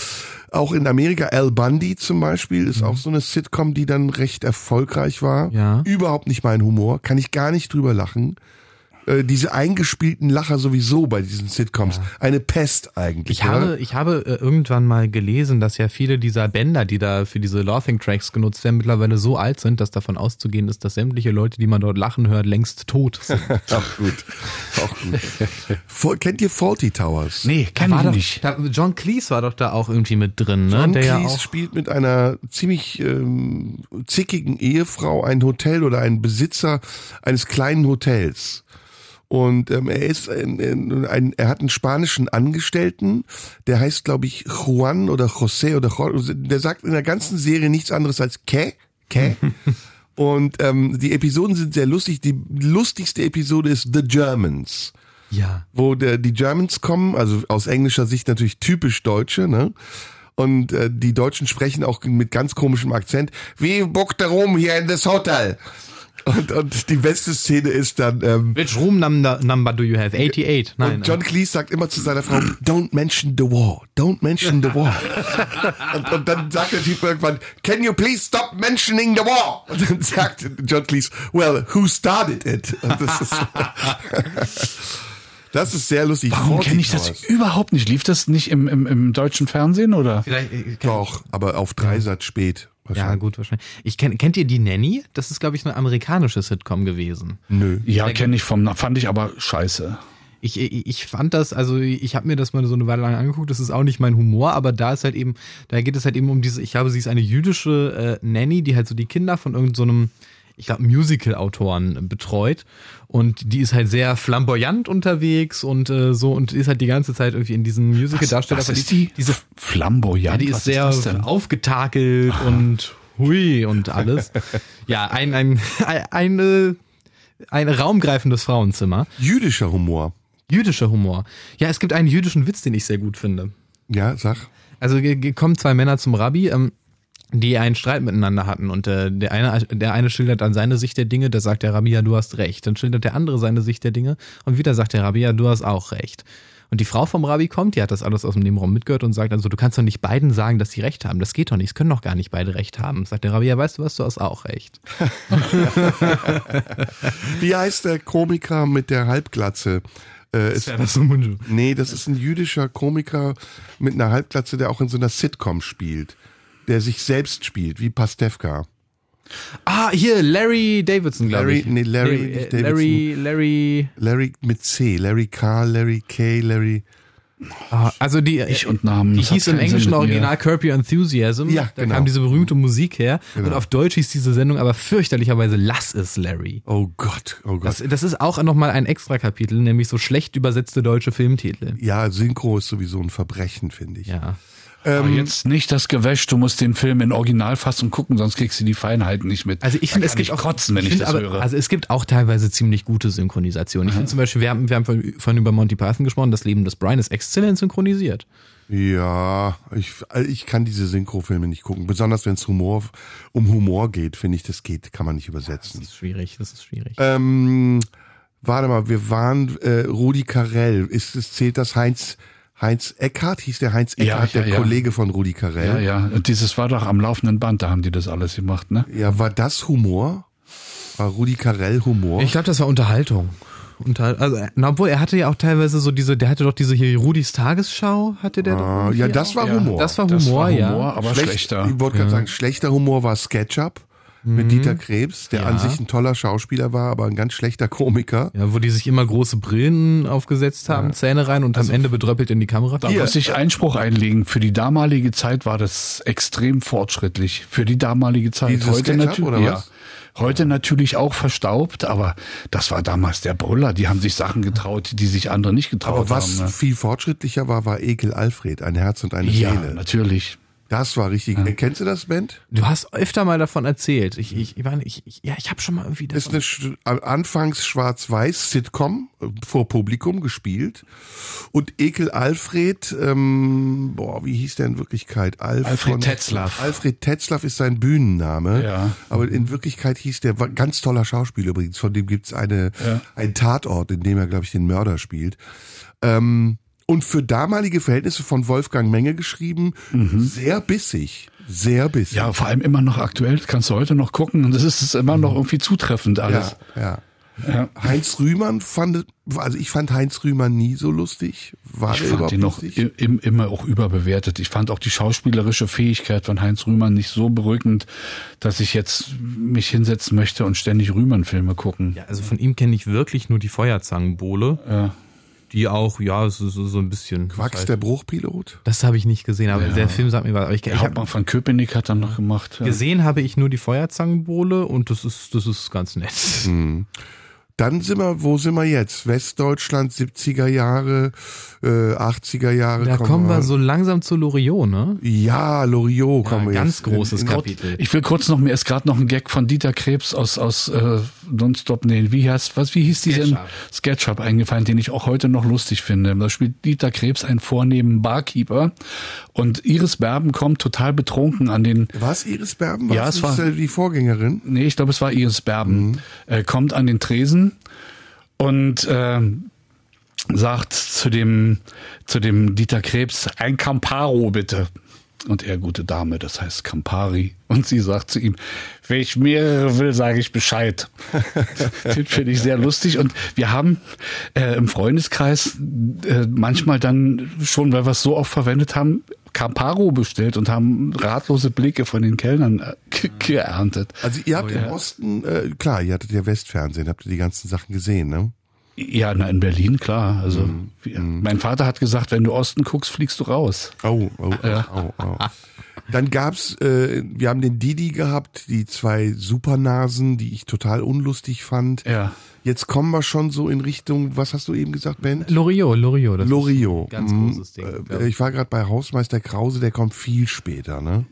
auch in Amerika, Al Bundy zum Beispiel, ist auch so eine Sitcom, die dann recht erfolgreich war. Ja. Überhaupt nicht mein Humor, kann ich gar nicht drüber lachen. Äh, diese eingespielten Lacher sowieso bei diesen Sitcoms. Eine Pest eigentlich. Ich habe, oder? ich habe äh, irgendwann mal gelesen, dass ja viele dieser Bänder, die da für diese Laughing Tracks genutzt werden, mittlerweile so alt sind, dass davon auszugehen ist, dass sämtliche Leute, die man dort lachen hört, längst tot sind. Auch gut. Auch gut. Fa- Kennt ihr Faulty Towers? Nee, kenn ich doch, nicht. Da, John Cleese war doch da auch irgendwie mit drin, ne? John der ja Cleese auch, spielt mit einer ziemlich ähm, zickigen Ehefrau ein Hotel oder ein Besitzer eines kleinen Hotels. Und ähm, er ist ein, ein, ein, er hat einen spanischen Angestellten, der heißt, glaube ich, Juan oder José oder Jorge. Der sagt in der ganzen Serie nichts anderes als Kä, Kä. Und ähm, die Episoden sind sehr lustig. Die lustigste Episode ist The Germans ja. wo der, die Germans kommen, also aus englischer Sicht natürlich typisch Deutsche, ne? Und äh, die Deutschen sprechen auch mit ganz komischem Akzent. Wie the room here in this hotel? Und, und die beste Szene ist dann, ähm, Which room number, number do you have? 88. Nein. und John Cleese sagt immer zu seiner Frau, don't mention the war, don't mention the war. und, und dann sagt der Typ irgendwann, can you please stop mentioning the war? Und dann sagt John Cleese, well, who started it? Und das ist, das ist sehr lustig. Warum kenne ich das überhaupt nicht? Lief das nicht im, im, im deutschen Fernsehen oder? Vielleicht, äh, Doch, aber auf Dreisat spät. Ja, gut, wahrscheinlich. Ich kenn, kennt ihr die Nanny? Das ist, glaube ich, eine amerikanische Sitcom gewesen. Nö. Ja, kenne ich vom, fand ich aber scheiße. Ich, ich, ich fand das, also ich habe mir das mal so eine Weile lang angeguckt, das ist auch nicht mein Humor, aber da ist halt eben, da geht es halt eben um diese, ich glaube, sie ist eine jüdische äh, Nanny, die halt so die Kinder von irgendeinem, so ich glaube, Musical-Autoren betreut und die ist halt sehr flamboyant unterwegs und äh, so und ist halt die ganze Zeit irgendwie in diesen Musical-Darsteller was ist verliebt. die? Diese, Flamboyant. ja, die ist Was sehr denn? aufgetakelt und hui und alles. ja, ein, ein, ein, eine, ein raumgreifendes Frauenzimmer. Jüdischer Humor. Jüdischer Humor. Ja, es gibt einen jüdischen Witz, den ich sehr gut finde. Ja, sag. Also kommen zwei Männer zum Rabbi, ähm, die einen Streit miteinander hatten und äh, der eine der eine schildert dann seine Sicht der Dinge, da sagt der Rabbi ja du hast recht, dann schildert der andere seine Sicht der Dinge und wieder sagt der Rabbi ja du hast auch recht. Und die Frau vom Rabbi kommt, die hat das alles aus dem Nebenraum mitgehört und sagt also du kannst doch nicht beiden sagen, dass sie recht haben, das geht doch nicht, es können doch gar nicht beide recht haben. Sagt der Rabbi ja weißt du was, du hast auch recht. Wie heißt der Komiker mit der Halbglatze? Äh, ist, das so nee, das ist ein jüdischer Komiker mit einer Halbglatze, der auch in so einer Sitcom spielt. Der sich selbst spielt, wie Pastewka. Ah, hier Larry Davidson, glaube Larry- ich. nee, Larry, äh, nicht Larry Larry Larry mit C. Larry K., Larry K., Larry. Ah, also die, Ich und Namen, Die hieß im englischen Sinn. Original Curb Your Enthusiasm. Ja, da genau. kam diese berühmte Musik her. Und Genau. auf Deutsch hieß diese Sendung aber fürchterlicherweise Lass es, Larry. Oh Gott, oh Gott. Das, das ist auch nochmal ein extra Kapitel, nämlich so schlecht übersetzte deutsche Filmtitel. ja, Synchro ist sowieso ein Verbrechen, finde ich. Ja. Aber jetzt nicht das Gewäsch, du musst den Film in Originalfassung gucken, sonst kriegst du die Feinheiten nicht mit. Also ich finde, es gibt ich auch kotzen, wenn ich, finde das aber, höre. Also es gibt auch teilweise ziemlich gute Synchronisationen. Ich finde zum Beispiel, wir haben, wir haben vorhin vorhin über Monty Python gesprochen, das Leben des Brian ist exzellent synchronisiert. Ja, ich, ich kann diese Synchrofilme nicht gucken. Besonders wenn es Humor, um Humor geht, finde ich, das geht, kann man nicht Das übersetzen. ist schwierig, das ist schwierig. Ähm, warte mal, wir waren äh, Rudi Carell. Ist es zählt das Heinz Heinz Eckhardt? Hieß der Heinz Ja, Eckhardt, ja, der ja. Kollege von Rudi ja, Carell? ja. Und dieses war doch am laufenden Band, da haben die das alles gemacht, ne? Ja, war das Humor? War Rudi Carell Humor? Ich glaube, das war Unterhaltung. Unter, also, na, obwohl er hatte ja auch teilweise so diese, der hatte doch diese hier Rudis Tagesschau, hatte der doch. Ah, irgendwie ja, das war Ja, Humor. Das war Humor, Das war ja. Humor, aber Schlecht- schlechter. Ich wollte gerade sagen, schlechter Humor war SketchUp mit Dieter Krebs, der Mhm. Ja. an sich ein toller Schauspieler war, aber ein ganz schlechter Komiker. Ja, wo die sich immer große Brillen aufgesetzt haben, Zähne rein und am Ende bedröppelt in die Kamera. Da muss ich Einspruch einlegen. Für die damalige Zeit war das extrem fortschrittlich. Für die damalige Zeit. Dieses heute natürlich, oder ja. was? Heute natürlich auch verstaubt, aber das war damals der Brüller. Die haben sich Sachen getraut, die sich andere nicht getraut Aber was haben. ne? viel fortschrittlicher war, war Ekel Alfred, ein Herz und eine Ja, Seele. natürlich. Das war richtig. Kennst du das, Band? Du hast öfter mal davon erzählt. Ich, ich, ich, meine, ich, ich ja, ich habe schon mal irgendwie ist davon. eine sch- anfangs schwarz-weiß Sitcom äh, vor Publikum gespielt und Ekel Alfred, ähm, boah, wie hieß der in Wirklichkeit? Alf Alfred Tetzlaff. Alfred Tetzlaff ist sein Bühnenname, Ja. aber in Wirklichkeit hieß der ganz toller Schauspieler übrigens. Von dem gibt's eine ein Tatort, in dem er glaube ich den Mörder spielt. Ähm, und für damalige Verhältnisse von Wolfgang Menge geschrieben, sehr bissig, sehr bissig. Mhm. Ja, vor allem immer noch aktuell. Das kannst du heute noch gucken. Und das ist immer noch irgendwie zutreffend alles. Ja, ja. Ja. Heinz Rühmann fand, also ich fand Heinz Rühmann nie so lustig. War Ich fand überhaupt ihn noch im, immer auch überbewertet. Ich fand auch die schauspielerische Fähigkeit von Heinz Rühmann nicht so berückend, dass ich jetzt mich hinsetzen möchte und ständig Rühmann-Filme gucken. Ja, also von ihm kenne ich wirklich nur die Feuerzangenbowle, Ja. Die auch, ja, so, so, so ein bisschen. Quacks das, der Bruchpilot? das habe ich nicht gesehen, aber der Film sagt mir was. Aber ich, Der ich hab, Hauptmann von Köpenick hat dann noch gemacht. Ja. gesehen habe ich nur die Feuerzangenbowle und das ist, das ist ganz nett. Dann sind wir, wo sind wir jetzt? Westdeutschland, 70er Jahre, äh, 80er Jahre. Da kommen wir so langsam zu Loriot, ne? Ja, Loriot kommen wir ganz jetzt. großes in, in, Kapitel. Ich will kurz noch, mir ist gerade noch ein Gag von Dieter Krebs aus, aus äh, Nonstop, nee, wie heißt, was, wie hieß diese SketchUp. SketchUp eingefallen, den ich auch heute noch lustig finde. Da spielt Dieter Krebs einen vornehmen Barkeeper und Iris Berben kommt total betrunken an den, War es Iris Berben? War Ja, es war- äh, die Vorgängerin? nee, ich glaube, es war Iris Berben, äh, kommt an den Tresen und äh, sagt zu dem, zu dem Dieter Krebs, ein Camparo bitte. Und er, gute Dame, das heißt Campari. Und sie sagt zu ihm, wenn ich mehrere will, sage ich Bescheid. Den finde ich sehr lustig. Und wir haben äh, im Freundeskreis äh, manchmal dann schon, weil wir es so oft verwendet haben, Camparo bestellt und haben ratlose Blicke von den Kellnern äh, ge geerntet. Also ihr habt im Osten, äh, klar, ihr hattet ja Westfernsehen, habt ihr die ganzen Sachen gesehen, ne? Ja, na, in Berlin, klar. Also, wie- mein Vater hat gesagt, wenn du Osten guckst, fliegst du raus. Oh, oh, oh, oh. Dann gab's, äh, wir haben den Didi gehabt, die zwei Supernasen, die ich total unlustig fand. Ja. Jetzt kommen wir schon so in Richtung, was hast du eben gesagt, Ben? Loriot, Loriot. Das Loriot. Ist ein ganz Mhm. großes Ding. Äh, ich. war gerade bei Hausmeister Krause, der kommt viel später, ne?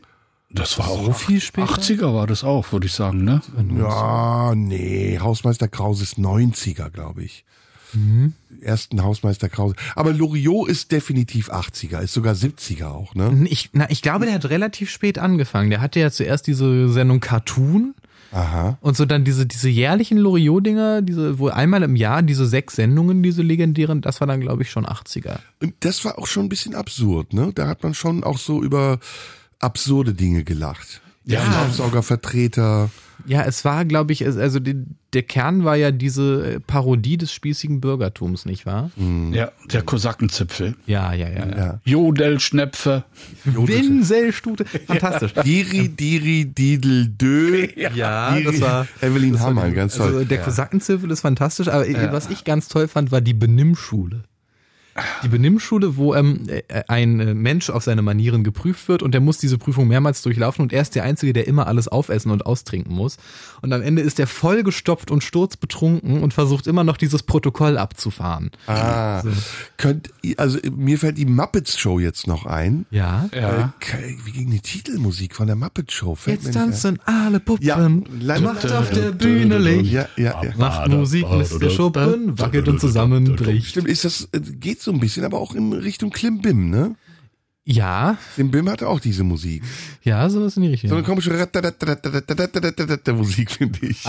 Das war auch viel später? 80er war das auch, würde ich sagen, ne? Ja, nee, Hausmeister Krause ist 90er, glaube ich. Mhm. Ersten Hausmeister Krause. Aber Loriot ist definitiv 80er, ist sogar 70er auch, ne? Ich, na, ich glaube, der hat relativ spät angefangen. Der hatte ja zuerst diese Sendung Cartoon Aha. und so dann diese, diese jährlichen Loriot-Dinger, diese, wo einmal im Jahr diese sechs Sendungen, diese legendären, das war dann, glaube ich, schon 80er. Und das war auch schon ein bisschen absurd, ne? Da hat man schon auch so über absurde Dinge gelacht. Ja. Staubsaugervertreter. Ja, es war, glaube ich, also die, der Kern war ja diese Parodie des spießigen Bürgertums, nicht wahr? Ja, der Kosakenzipfel. Ja, ja, ja. ja. Ja. Jodelschnepfe. Winselstute, fantastisch. Diri, Diri, Didel, Dö. Ja, Diri, das war Evelyn Hammer, ganz toll. Also der Kosakenzirkel ist fantastisch, aber was ich ganz toll fand, war die Benimmschule. Die Benimmschule, wo ähm, äh, ein äh, Mensch auf seine Manieren geprüft wird und der muss diese Prüfung mehrmals durchlaufen und er ist der Einzige, der immer alles aufessen und austrinken muss. Und am Ende ist er vollgestopft und sturzbetrunken und versucht immer noch dieses Protokoll abzufahren. Ah, könnt, ihr- also mir fällt die Muppets Show jetzt noch ein. Ja. Ja. Äh, wie ging die Titelmusik von der Muppet Show? Fällt Jetzt tanzen alle Puppen, Ja, macht auf der Bühne. Licht, Ja, ja, ja. macht Musik, der Schuppen wackelt und zusammenbricht. Stimmt, ist das, äh, geht so ein bisschen, aber auch in Richtung Klimbim, ne? Ja. Den Bim hatte auch diese Musik. Ja, sowas in die Richtung. So eine komische Musik, finde ich.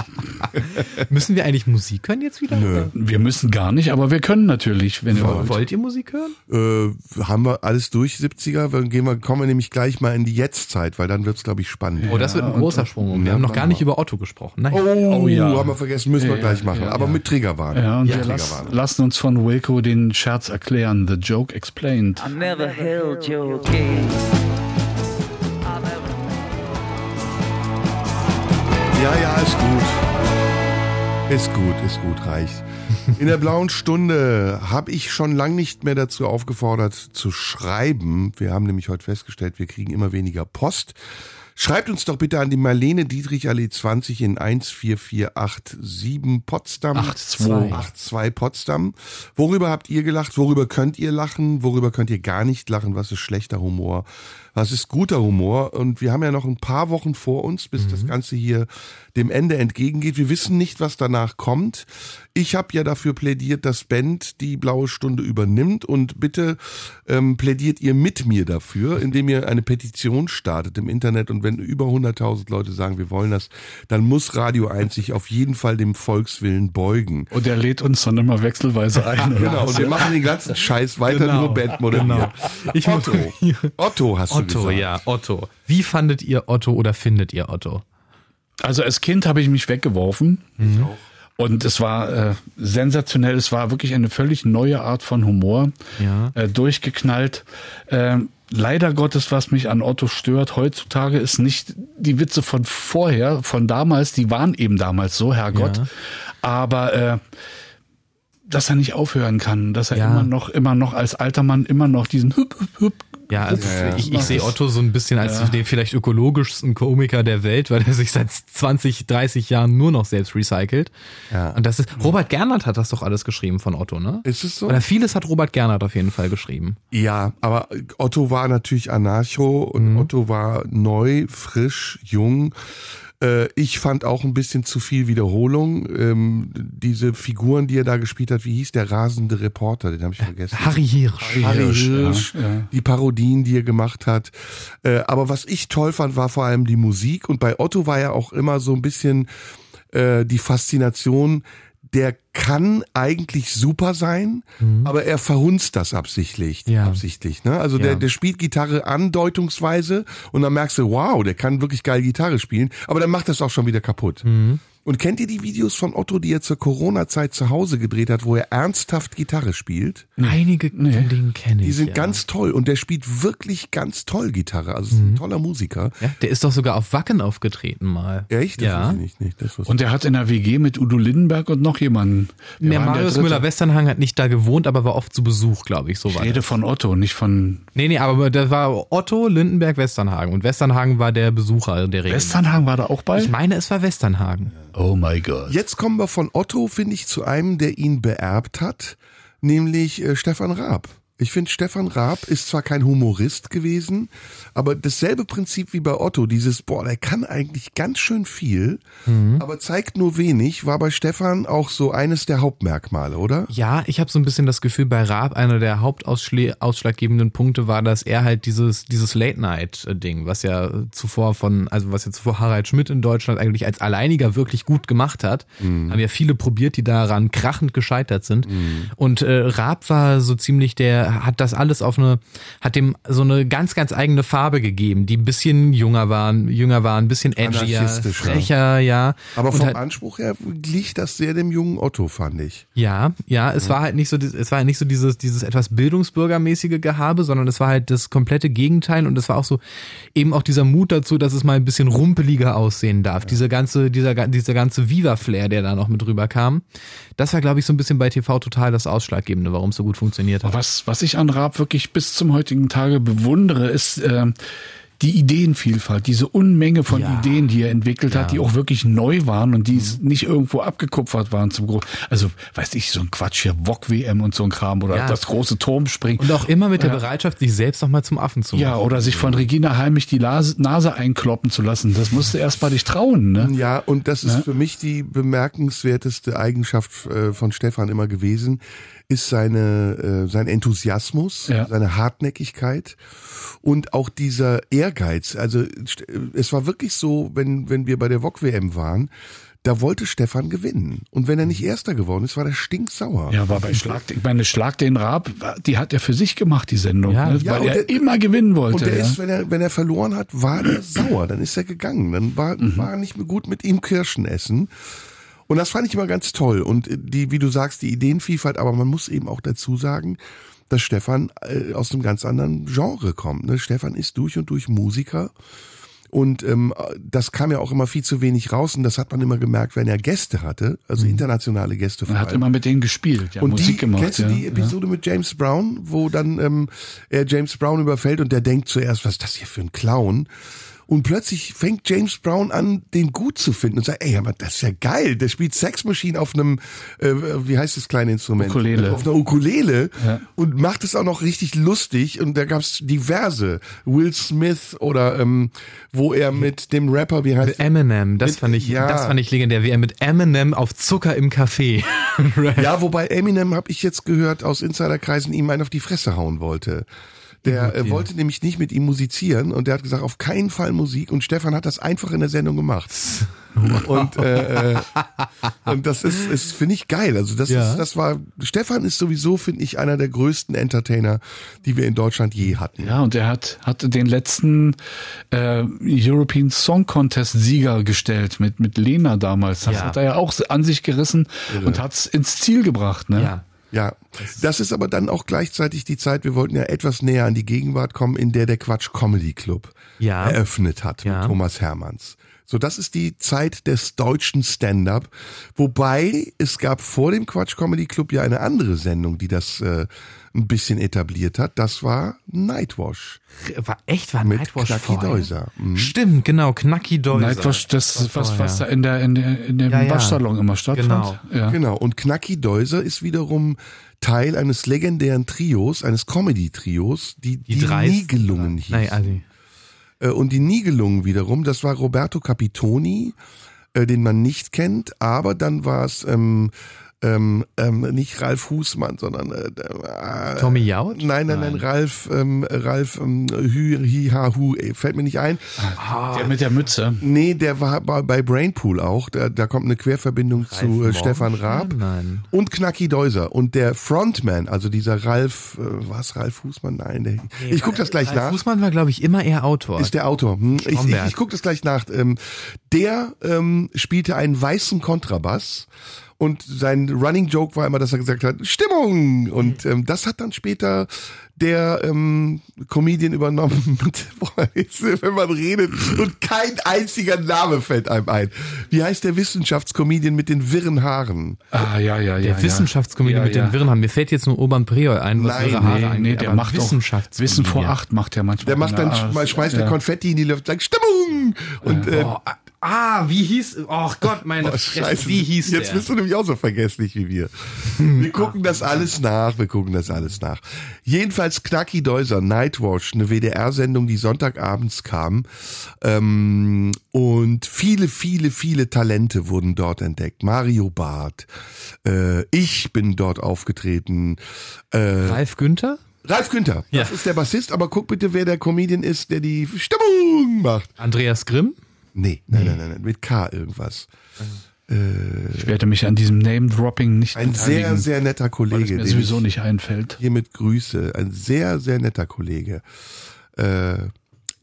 müssen wir eigentlich Musik hören jetzt wieder? Nö. Wir müssen gar nicht, aber wir können natürlich, wenn ihr wollt. Wollt ihr Musik hören? Äh, haben wir alles durch, 70er? Dann gehen wir, kommen wir nämlich gleich mal in die Jetztzeit, weil dann wird es, glaube ich, spannend. Oh, das wird ein großer Sprung. Wir haben noch gar nicht über Otto gesprochen. Nein. Oh, oh ja. haben wir vergessen, müssen wir ja, gleich machen. Ja, aber ja. mit Triggerwarnung. Ja, und wir lassen, lassen uns von Wilco den Scherz erklären. The joke explained. I never held you your Ja, ja, ist gut. Ist gut, ist gut, reicht. In der blauen Stunde habe ich schon lang nicht mehr dazu aufgefordert zu schreiben. Wir haben nämlich heute festgestellt, wir kriegen immer weniger Post. Schreibt uns doch bitte an die Marlene Dietrich Allee 20 in 14487 Potsdam. 82. 82 Potsdam. Worüber habt ihr gelacht? Worüber könnt ihr lachen? Worüber könnt ihr gar nicht lachen? Was ist schlechter Humor? Was ist guter Humor? Und wir haben ja noch ein paar Wochen vor uns, bis das Ganze hier dem Ende entgegengeht. Wir wissen nicht, was danach kommt. Ich habe ja dafür plädiert, dass Band die blaue Stunde übernimmt und bitte ähm, plädiert ihr mit mir dafür, indem ihr eine Petition startet im Internet und wenn über 100.000 Leute sagen, wir wollen das, dann muss Radio 1 sich auf jeden Fall dem Volkswillen beugen. Und er lädt uns dann immer wechselweise ein. Genau, und wir machen den ganzen Scheiß weiter Genau, nur Band moderiert. genau. Ich Otto. Otto hast du Otto, gesagt. ja, Otto. Wie fandet ihr Otto oder findet ihr Otto? Also als Kind habe ich mich weggeworfen. Und es war äh, sensationell. Es war wirklich eine völlig neue Art von Humor. Ja. Äh, durchgeknallt. Ähm, leider Gottes, was mich an Otto stört heutzutage, ist nicht die Witze von vorher, von damals. Die waren eben damals so, Herrgott. Ja. Aber äh, dass er nicht aufhören kann, dass er Ja. immer noch, immer noch als alter Mann immer noch diesen Hüp, Hüp, Hüp Ja, also Ja, ich, ich sehe Otto so ein bisschen als den vielleicht ökologischsten Komiker der Welt, weil er sich seit 20, 30 Jahren nur noch selbst recycelt. Ja. Und das ist, Robert Gernert hat das doch alles geschrieben von Otto, ne? Ist es so? Oder vieles hat Robert Gernert auf jeden Fall geschrieben. Ja, aber Otto war natürlich Anarcho und Otto war neu, frisch, jung. Äh, Ich fand auch ein bisschen zu viel Wiederholung. Ähm, diese Figuren, die er da gespielt hat, wie hieß der rasende Reporter, den habe ich vergessen. Harry Hirsch. Harry Hirsch, Hirsch, ja, ja. die Parodien, die er gemacht hat. Äh, aber was ich toll fand, war vor allem die Musik. Und bei Otto war ja auch immer so ein bisschen äh, die Faszination, der kann eigentlich super sein, aber er verhunzt das absichtlich. Ja. absichtlich ne? Also der, Ja. der spielt Gitarre andeutungsweise und dann merkst du, wow, der kann wirklich geil Gitarre spielen, aber dann macht das auch schon wieder kaputt. Und kennt ihr die Videos von Otto, die er zur Corona-Zeit zu Hause gedreht hat, wo er ernsthaft Gitarre spielt? Einige von denen kenne ich. Die sind ja. ganz toll und der spielt wirklich ganz toll Gitarre. Also ist Mhm. ein toller Musiker. Ja, der ist doch sogar auf Wacken aufgetreten mal. Echt? Das Ja. nicht. nicht. Das Und er hat in der WG mit Udo Lindenberg und noch jemanden. Der denn Marius Dritte? Müller-Westernhagen hat nicht da gewohnt, aber war oft zu Besuch, glaube ich, so Ich war rede das. von Otto, nicht von Nee, nee, aber das war Otto, Lindenberg, Westernhagen. Und Westernhagen war der Besucher der Regel. Westernhagen war da auch bei? Ich meine, es war Westernhagen. Oh my God. Jetzt kommen wir von Otto, finde ich, zu einem, der ihn beerbt hat, nämlich äh, Stefan Raab. Ich finde, Stefan Raab ist zwar kein Humorist gewesen, aber dasselbe Prinzip wie bei Otto, dieses, boah, der kann eigentlich ganz schön viel, aber zeigt nur wenig, war bei Stefan auch so eines der Hauptmerkmale, oder? Ja, ich habe so ein bisschen das Gefühl, bei Raab einer der hauptausschlaggebenden Punkte war, dass er halt dieses, dieses Late-Night-Ding, was ja zuvor von, also was ja zuvor Harald Schmidt in Deutschland eigentlich als Alleiniger wirklich gut gemacht hat, haben ja viele probiert, die daran krachend gescheitert sind. Und äh, Raab war so ziemlich der, hat das alles auf eine, hat dem so eine ganz, ganz eigene Farbe gegeben, die ein bisschen jünger waren, jünger waren, ein bisschen edgier, ja. frecher, ja. Aber vom halt- Anspruch her glich das sehr dem jungen Otto, fand ich. Ja, ja, es war halt nicht so, es war halt nicht so dieses, dieses etwas bildungsbürgermäßige Gehabe, sondern es war halt das komplette Gegenteil und es war auch so eben auch dieser Mut dazu, dass es mal ein bisschen rumpeliger aussehen darf. Diese ganze, dieser, dieser ganze Viva-Flair, der da noch mit rüber kam. Das war, glaube ich, so ein bisschen bei TV total das Ausschlaggebende, warum es so gut funktioniert hat. Was, was ich an Raab wirklich bis zum heutigen Tage bewundere, ist äh, die Ideenvielfalt, diese Unmenge von Ja. Ideen, die er entwickelt hat, Ja. die auch wirklich neu waren und die nicht irgendwo abgekupfert waren zum Groß. Also, weiß ich, so ein Quatsch hier, VOG-WM und so ein Kram oder Ja. das große Turmspringen. Und auch immer mit der Bereitschaft, sich selbst noch mal zum Affen zu machen. ja, oder sich von Regina Heimlich die Nase einkloppen zu lassen. Das musst du erst mal dich trauen, ne? Ja, und das ist für mich die bemerkenswerteste Eigenschaft äh, von Stefan immer gewesen, ist seine, äh, sein Enthusiasmus, Ja. seine Hartnäckigkeit und auch dieser Ehrgeiz. Also es war wirklich so, wenn, wenn wir bei der VOG-WM waren, da wollte Stefan gewinnen. Und wenn er nicht Erster geworden ist, war der stinksauer. Ja, aber bei Schlag, ich meine, Schlag den Rab, die hat er für sich gemacht, die Sendung, Ja. ne? Ja, weil er der- immer gewinnen wollte. Und der ja. ist, wenn er, wenn er verloren hat, war er sauer. Dann ist er gegangen. Dann war, Mhm. war er nicht mehr gut mit ihm Kirschen essen. Und das fand ich immer ganz toll. Und die, wie du sagst, die Ideenvielfalt, aber man muss eben auch dazu sagen, dass Stefan äh, aus einem ganz anderen Genre kommt. Ne? Stefan ist durch und durch Musiker. Und ähm, das kam ja auch immer viel zu wenig raus. Und das hat man immer gemerkt, wenn er Gäste hatte, also internationale Gäste er hat immer mit denen gespielt, ja, Und Musik die, gemacht. kennst du ja. die Episode mit James Brown, wo dann ähm, er James Brown überfällt und der denkt zuerst, was ist das hier für ein Clown? Und plötzlich fängt James Brown an, den gut zu finden und sagt, ey, aber das ist ja geil. Der spielt Sex Machine auf einem, äh, wie heißt das kleine Instrument? Ukulele. Auf einer Ukulele Ja. und macht es auch noch richtig lustig. Und da gab's diverse. Will Smith oder ähm, wo er mit dem Rapper, wie heißt Eminem, das Mit- fand ich, ja. das fand ich legendär, wie er mit Eminem auf Zucker im Café. Ja, wobei Eminem, habe ich jetzt gehört, aus Insiderkreisen ihm einen auf die Fresse hauen wollte. Der äh, wollte nämlich nicht mit ihm musizieren und der hat gesagt, auf keinen Fall Musik und Stefan hat das einfach in der Sendung gemacht. Und, äh, äh, und das ist, ist finde ich geil. Also das Ja. ist, das war, Stefan ist sowieso, finde ich, einer der größten Entertainer, die wir in Deutschland je hatten. Ja, und er hat, hat den letzten äh, European Song Contest Sieger gestellt mit, mit Lena damals. Das Ja. hat er ja auch an sich gerissen und hat's ins Ziel gebracht. Ne? Ja. Ja, das ist aber dann auch gleichzeitig die Zeit, wir wollten ja etwas näher an die Gegenwart kommen, in der der Quatsch Comedy Club Ja. eröffnet hat Ja. mit Thomas Hermanns. So, das ist die Zeit des deutschen Stand-up. Wobei es gab vor dem Quatsch Comedy Club ja eine andere Sendung, die das äh, ein bisschen etabliert hat. Das war Nightwash War echt, war mit Nightwash Knacki? Deuser. Mhm. Stimmt, genau, Knacki Deuser. Nightwash, das, was, was da in der, in der, in dem Ja, ja. Waschsalon immer stattfand. Ja. Genau. Und Knacki Deuser ist wiederum Teil eines legendären Trios, eines Comedy-Trios, die, die, Dreis- nie gelungen hieß. Nein, also, Äh, Und die Niegelungen wiederum, das war Roberto Capitoni, äh, den man nicht kennt, aber dann war es ähm, ähm, ähm, nicht Ralf Husmann, sondern äh, äh, Tommy Jaud? Nein, nein, nein, Ralf, ähm, Ralf ähm, Hü, Hi, Ha, Hu, ey, fällt mir nicht ein. Der mit der Mütze. Nee, der war bei, bei Brainpool auch. Da, da kommt eine Querverbindung zu äh, Morgenstern? Stefan Raab Nein. und Knacki Deuser. Und der Frontman, also dieser Ralf, äh, was, Ralf Husmann? Nein, der, ich guck das gleich Ralf nach. Fußmann war, glaube ich, immer eher Autor. Ist der Autor. Hm? Ich, ich, ich gucke das gleich nach. Ähm, der ähm, spielte einen weißen Kontrabass und sein Running Joke war immer, dass er gesagt hat, Stimmung! Und ähm, das hat dann später der ähm, Comedian übernommen. Wenn man redet und kein einziger Name fällt einem ein. Wie heißt der Wissenschaftscomedian mit den wirren Haaren? Ah, ja, ja, ja. der ja. Wissenschaftskomödie Ja, mit ja. den Wirren haben. Mir fällt jetzt nur Urban Priol ein, was Nein, wirre Haare Nee, angeht, nee, der macht auch Wissenschaftskomödie. Wissen vor acht macht der manchmal. Der macht dann, mal schmeißt der. Konfetti in die Luft, sagt Stimmung! Und äh, Oh, ah, wie hieß, oh Gott, meine Oh, Fresse, Scheiße, wie hieß Jetzt der? bist du nämlich auch so vergesslich wie wir. Wir gucken das alles nach, wir gucken das alles nach. Jedenfalls Knacki Deuser, Nightwatch, eine WDR-Sendung, die Sonntagabends kam. Ähm, und viele, viele, viele Talente wurden dort entdeckt. Mario Barth, äh, ich bin dort aufgetreten. Äh, Ralf Günther? Ralf Günther, das Ja. ist der Bassist, aber guck bitte, wer der Comedian ist, der die Stimmung macht. Andreas Grimm? Nee, nein, nein, nein, nein, mit K irgendwas. Ich werde mich an diesem Name-Dropping nicht Ein sehr, sehr netter weil Kollege. mir den sowieso ich nicht einfällt. Hiermit Grüße. Ein sehr, sehr netter Kollege. Äh,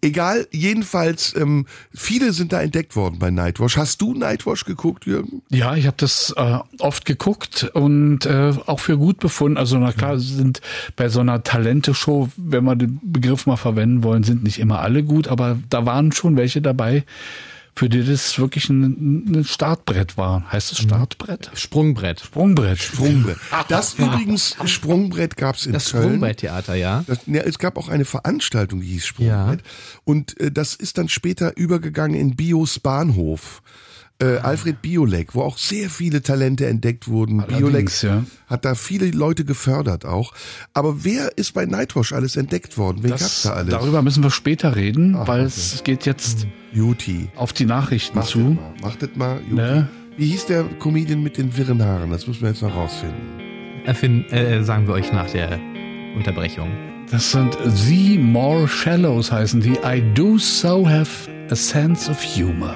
egal, jedenfalls, ähm, viele sind da entdeckt worden bei Nightwash. Hast du Nightwash geguckt, Jürgen? Ja, ich habe das äh, oft geguckt und äh, auch für gut befunden. Also na klar, sind bei so einer Talente-Show, wenn wir den Begriff mal verwenden wollen, sind nicht immer alle gut, aber da waren schon welche dabei, für die das wirklich ein, ein Startbrett war. Heißt es Startbrett? Sprungbrett. Sprungbrett. Sprungbrett. Das übrigens, Sprungbrett gab's in Das Köln. Sprungbretttheater, ja. Das, ja, es gab auch eine Veranstaltung, die hieß Sprungbrett. Und äh, das ist dann später übergegangen in Bios Bahnhof. Äh, Alfred Biolek, wo auch sehr viele Talente entdeckt wurden. Biolek Allerdings, ja. hat da viele Leute gefördert auch. Aber wer ist bei Nightwash alles entdeckt worden? Wen gab's Das, da alles? darüber müssen wir später reden, weil es geht jetzt Juti. auf die Nachrichten Macht zu. mal. Macht das mal. Juti. Ne? Wie hieß der Comedian mit den wirren Haaren? Das müssen wir jetzt noch rausfinden. Erfinden, äh, sagen wir euch nach der Unterbrechung. Das sind The More Shallows heißen die. I do so have a sense of humor.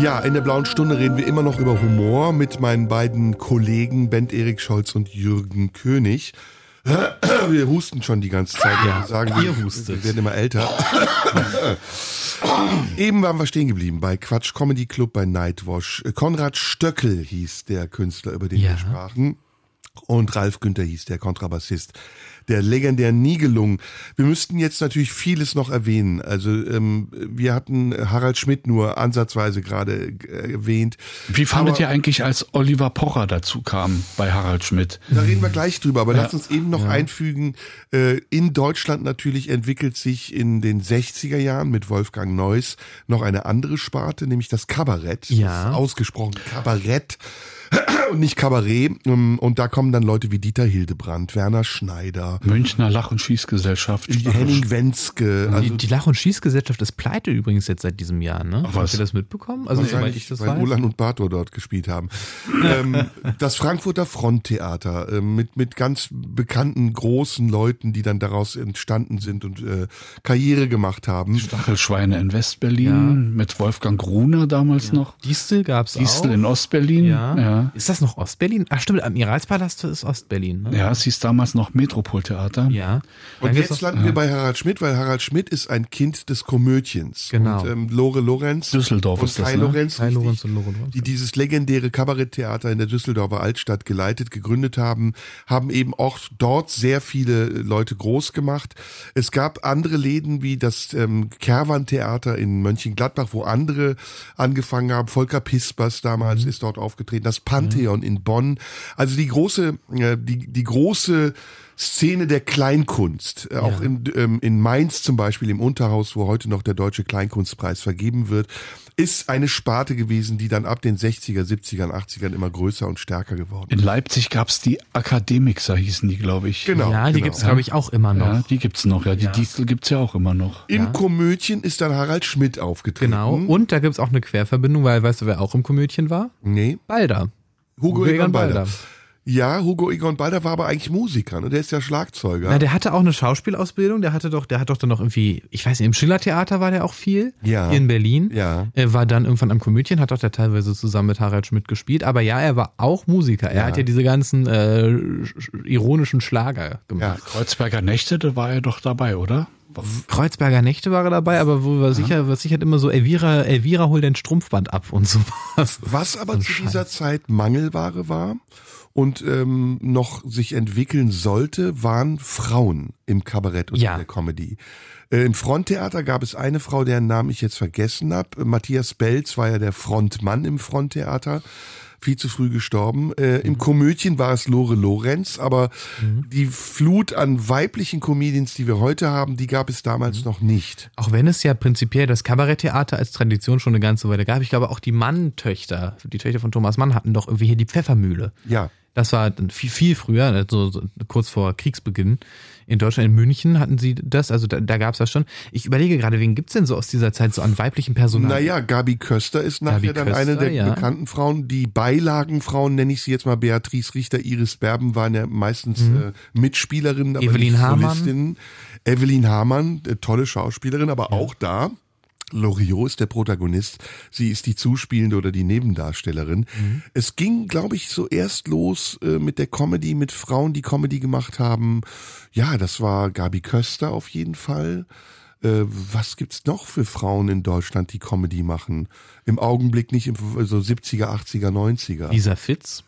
Ja, in der blauen Stunde reden wir immer noch über Humor mit meinen beiden Kollegen Bent Erik Scholz und Jürgen König. Wir husten schon die ganze Zeit. Ja, wir sagen, ihr wir, hustet. wir werden immer älter. Eben waren wir stehen geblieben bei Quatsch Comedy Club bei Nightwash. Konrad Stöckel hieß der Künstler, über den Ja. wir sprachen. Und Ralf Günther hieß der Kontrabassist der legendären Nibelungen. Wir müssten jetzt natürlich vieles noch erwähnen. Also ähm, wir hatten Harald Schmidt nur ansatzweise gerade äh, erwähnt. Wie fandet Aber- ihr eigentlich, als Oliver Pocher dazu kam bei Harald Schmidt? Da reden wir gleich drüber, aber lasst uns eben noch einfügen, äh, in Deutschland natürlich entwickelt sich in den 60er Jahren mit Wolfgang Neuss noch eine andere Sparte, nämlich das Kabarett. Ja. Das ausgesprochen Kabarett und nicht Kabarett. Ähm, Und da kommen dann Leute wie Dieter Hildebrand, Werner Schneider, Münchner Lach- und Schießgesellschaft. Henning Wenske. Also die, die Lach- und Schießgesellschaft ist pleite übrigens jetzt seit diesem Jahr, ne? Ach, Habt was? ihr das mitbekommen? Also soweit ich das weil weiß. Ulan und Bato dort gespielt haben. ähm, das Frankfurter Fronttheater äh, mit, mit ganz bekannten großen Leuten, die dann daraus entstanden sind und äh, Karriere gemacht haben. Stachelschweine in Westberlin mit Wolfgang Gruner damals noch. Distel gab's Distel auch. in Ostberlin. ja. ja. Ist das noch Ostberlin? Ach stimmt, Admiralspalast ist Ostberlin, ne? Ja, es hieß damals noch Metropoltheater. Ja. Und jetzt landen wir bei Harald Schmidt, weil Harald Schmidt ist ein Kind des Komödiens. Genau. Und ähm, Lore Lorenz Düsseldorf und ist das, Kai ne? Lorenz, Kai Lorenz und Lore Lorenz. die dieses legendäre Kabaretttheater in der Düsseldorfer Altstadt geleitet, gegründet haben, haben eben auch dort sehr viele Leute groß gemacht. Es gab andere Läden wie das ähm, Kerwan-Theater in Mönchengladbach, wo andere angefangen haben. Volker Pispers damals ist dort aufgetreten, das Pantheon in Bonn. Also die große, äh, die, die große Szene der Kleinkunst, äh, auch in, ähm, in Mainz zum Beispiel im Unterhaus, wo heute noch der Deutsche Kleinkunstpreis vergeben wird, ist eine Sparte gewesen, die dann ab den 60er, 70er, 80ern immer größer und stärker geworden In ist. Leipzig gab's die Akademixer, hießen die, glaube ich. Genau. ja, die genau. gibt's glaube ich auch immer noch. Ja, die gibt's noch. Ja, die Distel gibt's ja auch immer noch. Im Komödien ist dann Harald Schmidt aufgetreten. Genau. Und da gibt's auch eine Querverbindung, weil weißt du, wer auch im Komödien war? Nee, Balder. Hugo Egon Balder. Balder. Ja, Hugo Egon Balder war aber eigentlich Musiker, ne? Der ist ja Schlagzeuger. Na, der hatte auch eine Schauspielausbildung, der hatte doch, der hat doch dann noch irgendwie, ich weiß nicht, im Schillertheater war der auch viel. Ja. Hier in Berlin. Ja. Er war dann irgendwann am Komödien, hat auch da teilweise zusammen mit Harald Schmidt gespielt. Aber ja, er war auch Musiker. Er hat ja diese ganzen äh, sch- ironischen Schlager ja. gemacht. Kreuzberger Nächte, da war er doch dabei, oder? Kreuzberger Nächte war er dabei, aber wo war sicher, was sicher immer so Elvira, Elvira hol dein Strumpfband ab und sowas. Was aber zu dieser Zeit Mangelware war und ähm, noch sich entwickeln sollte, waren Frauen im Kabarett und Ja. in der Comedy. Äh, Im Fronttheater gab es eine Frau, deren Namen ich jetzt vergessen habe. Matthias Belz war ja der Frontmann im Fronttheater. Viel zu früh gestorben. Äh, Im Komödien war es Lore Lorenz, aber die Flut an weiblichen Comedians, die wir heute haben, die gab es damals noch nicht. Auch wenn es ja prinzipiell das Kabaretttheater als Tradition schon eine ganze Weile gab. Ich glaube auch die Mann-Töchter, die Töchter von Thomas Mann hatten doch irgendwie hier die Pfeffermühle. Ja. Das war viel, viel früher, so, so kurz vor Kriegsbeginn. In Deutschland, in München hatten sie das, also da, da gab es das schon. Ich überlege gerade, wen gibt's denn so aus dieser Zeit so an weiblichen Personal? Naja, Gabi Köster ist nachher Gabi dann Köster, eine der ja. bekannten Frauen. Die Beilagenfrauen, nenne ich sie jetzt mal, Beatrice Richter, Iris Berben, waren ja meistens äh, Mitspielerinnen, aber Mhm. Evelyn nicht Hamann. Solistinnen. Evelyn Hamann, äh, tolle Schauspielerin, aber auch da Loriot ist der Protagonist, sie ist die Zuspielende oder die Nebendarstellerin. Es ging, glaube ich, so erst los äh, mit der Comedy, mit Frauen, die Comedy gemacht haben. Ja, das war Gabi Köster auf jeden Fall. Äh, was gibt's noch für Frauen in Deutschland, die Comedy machen? Im Augenblick nicht im so 70er, 80er, 90er. Lisa Fitz.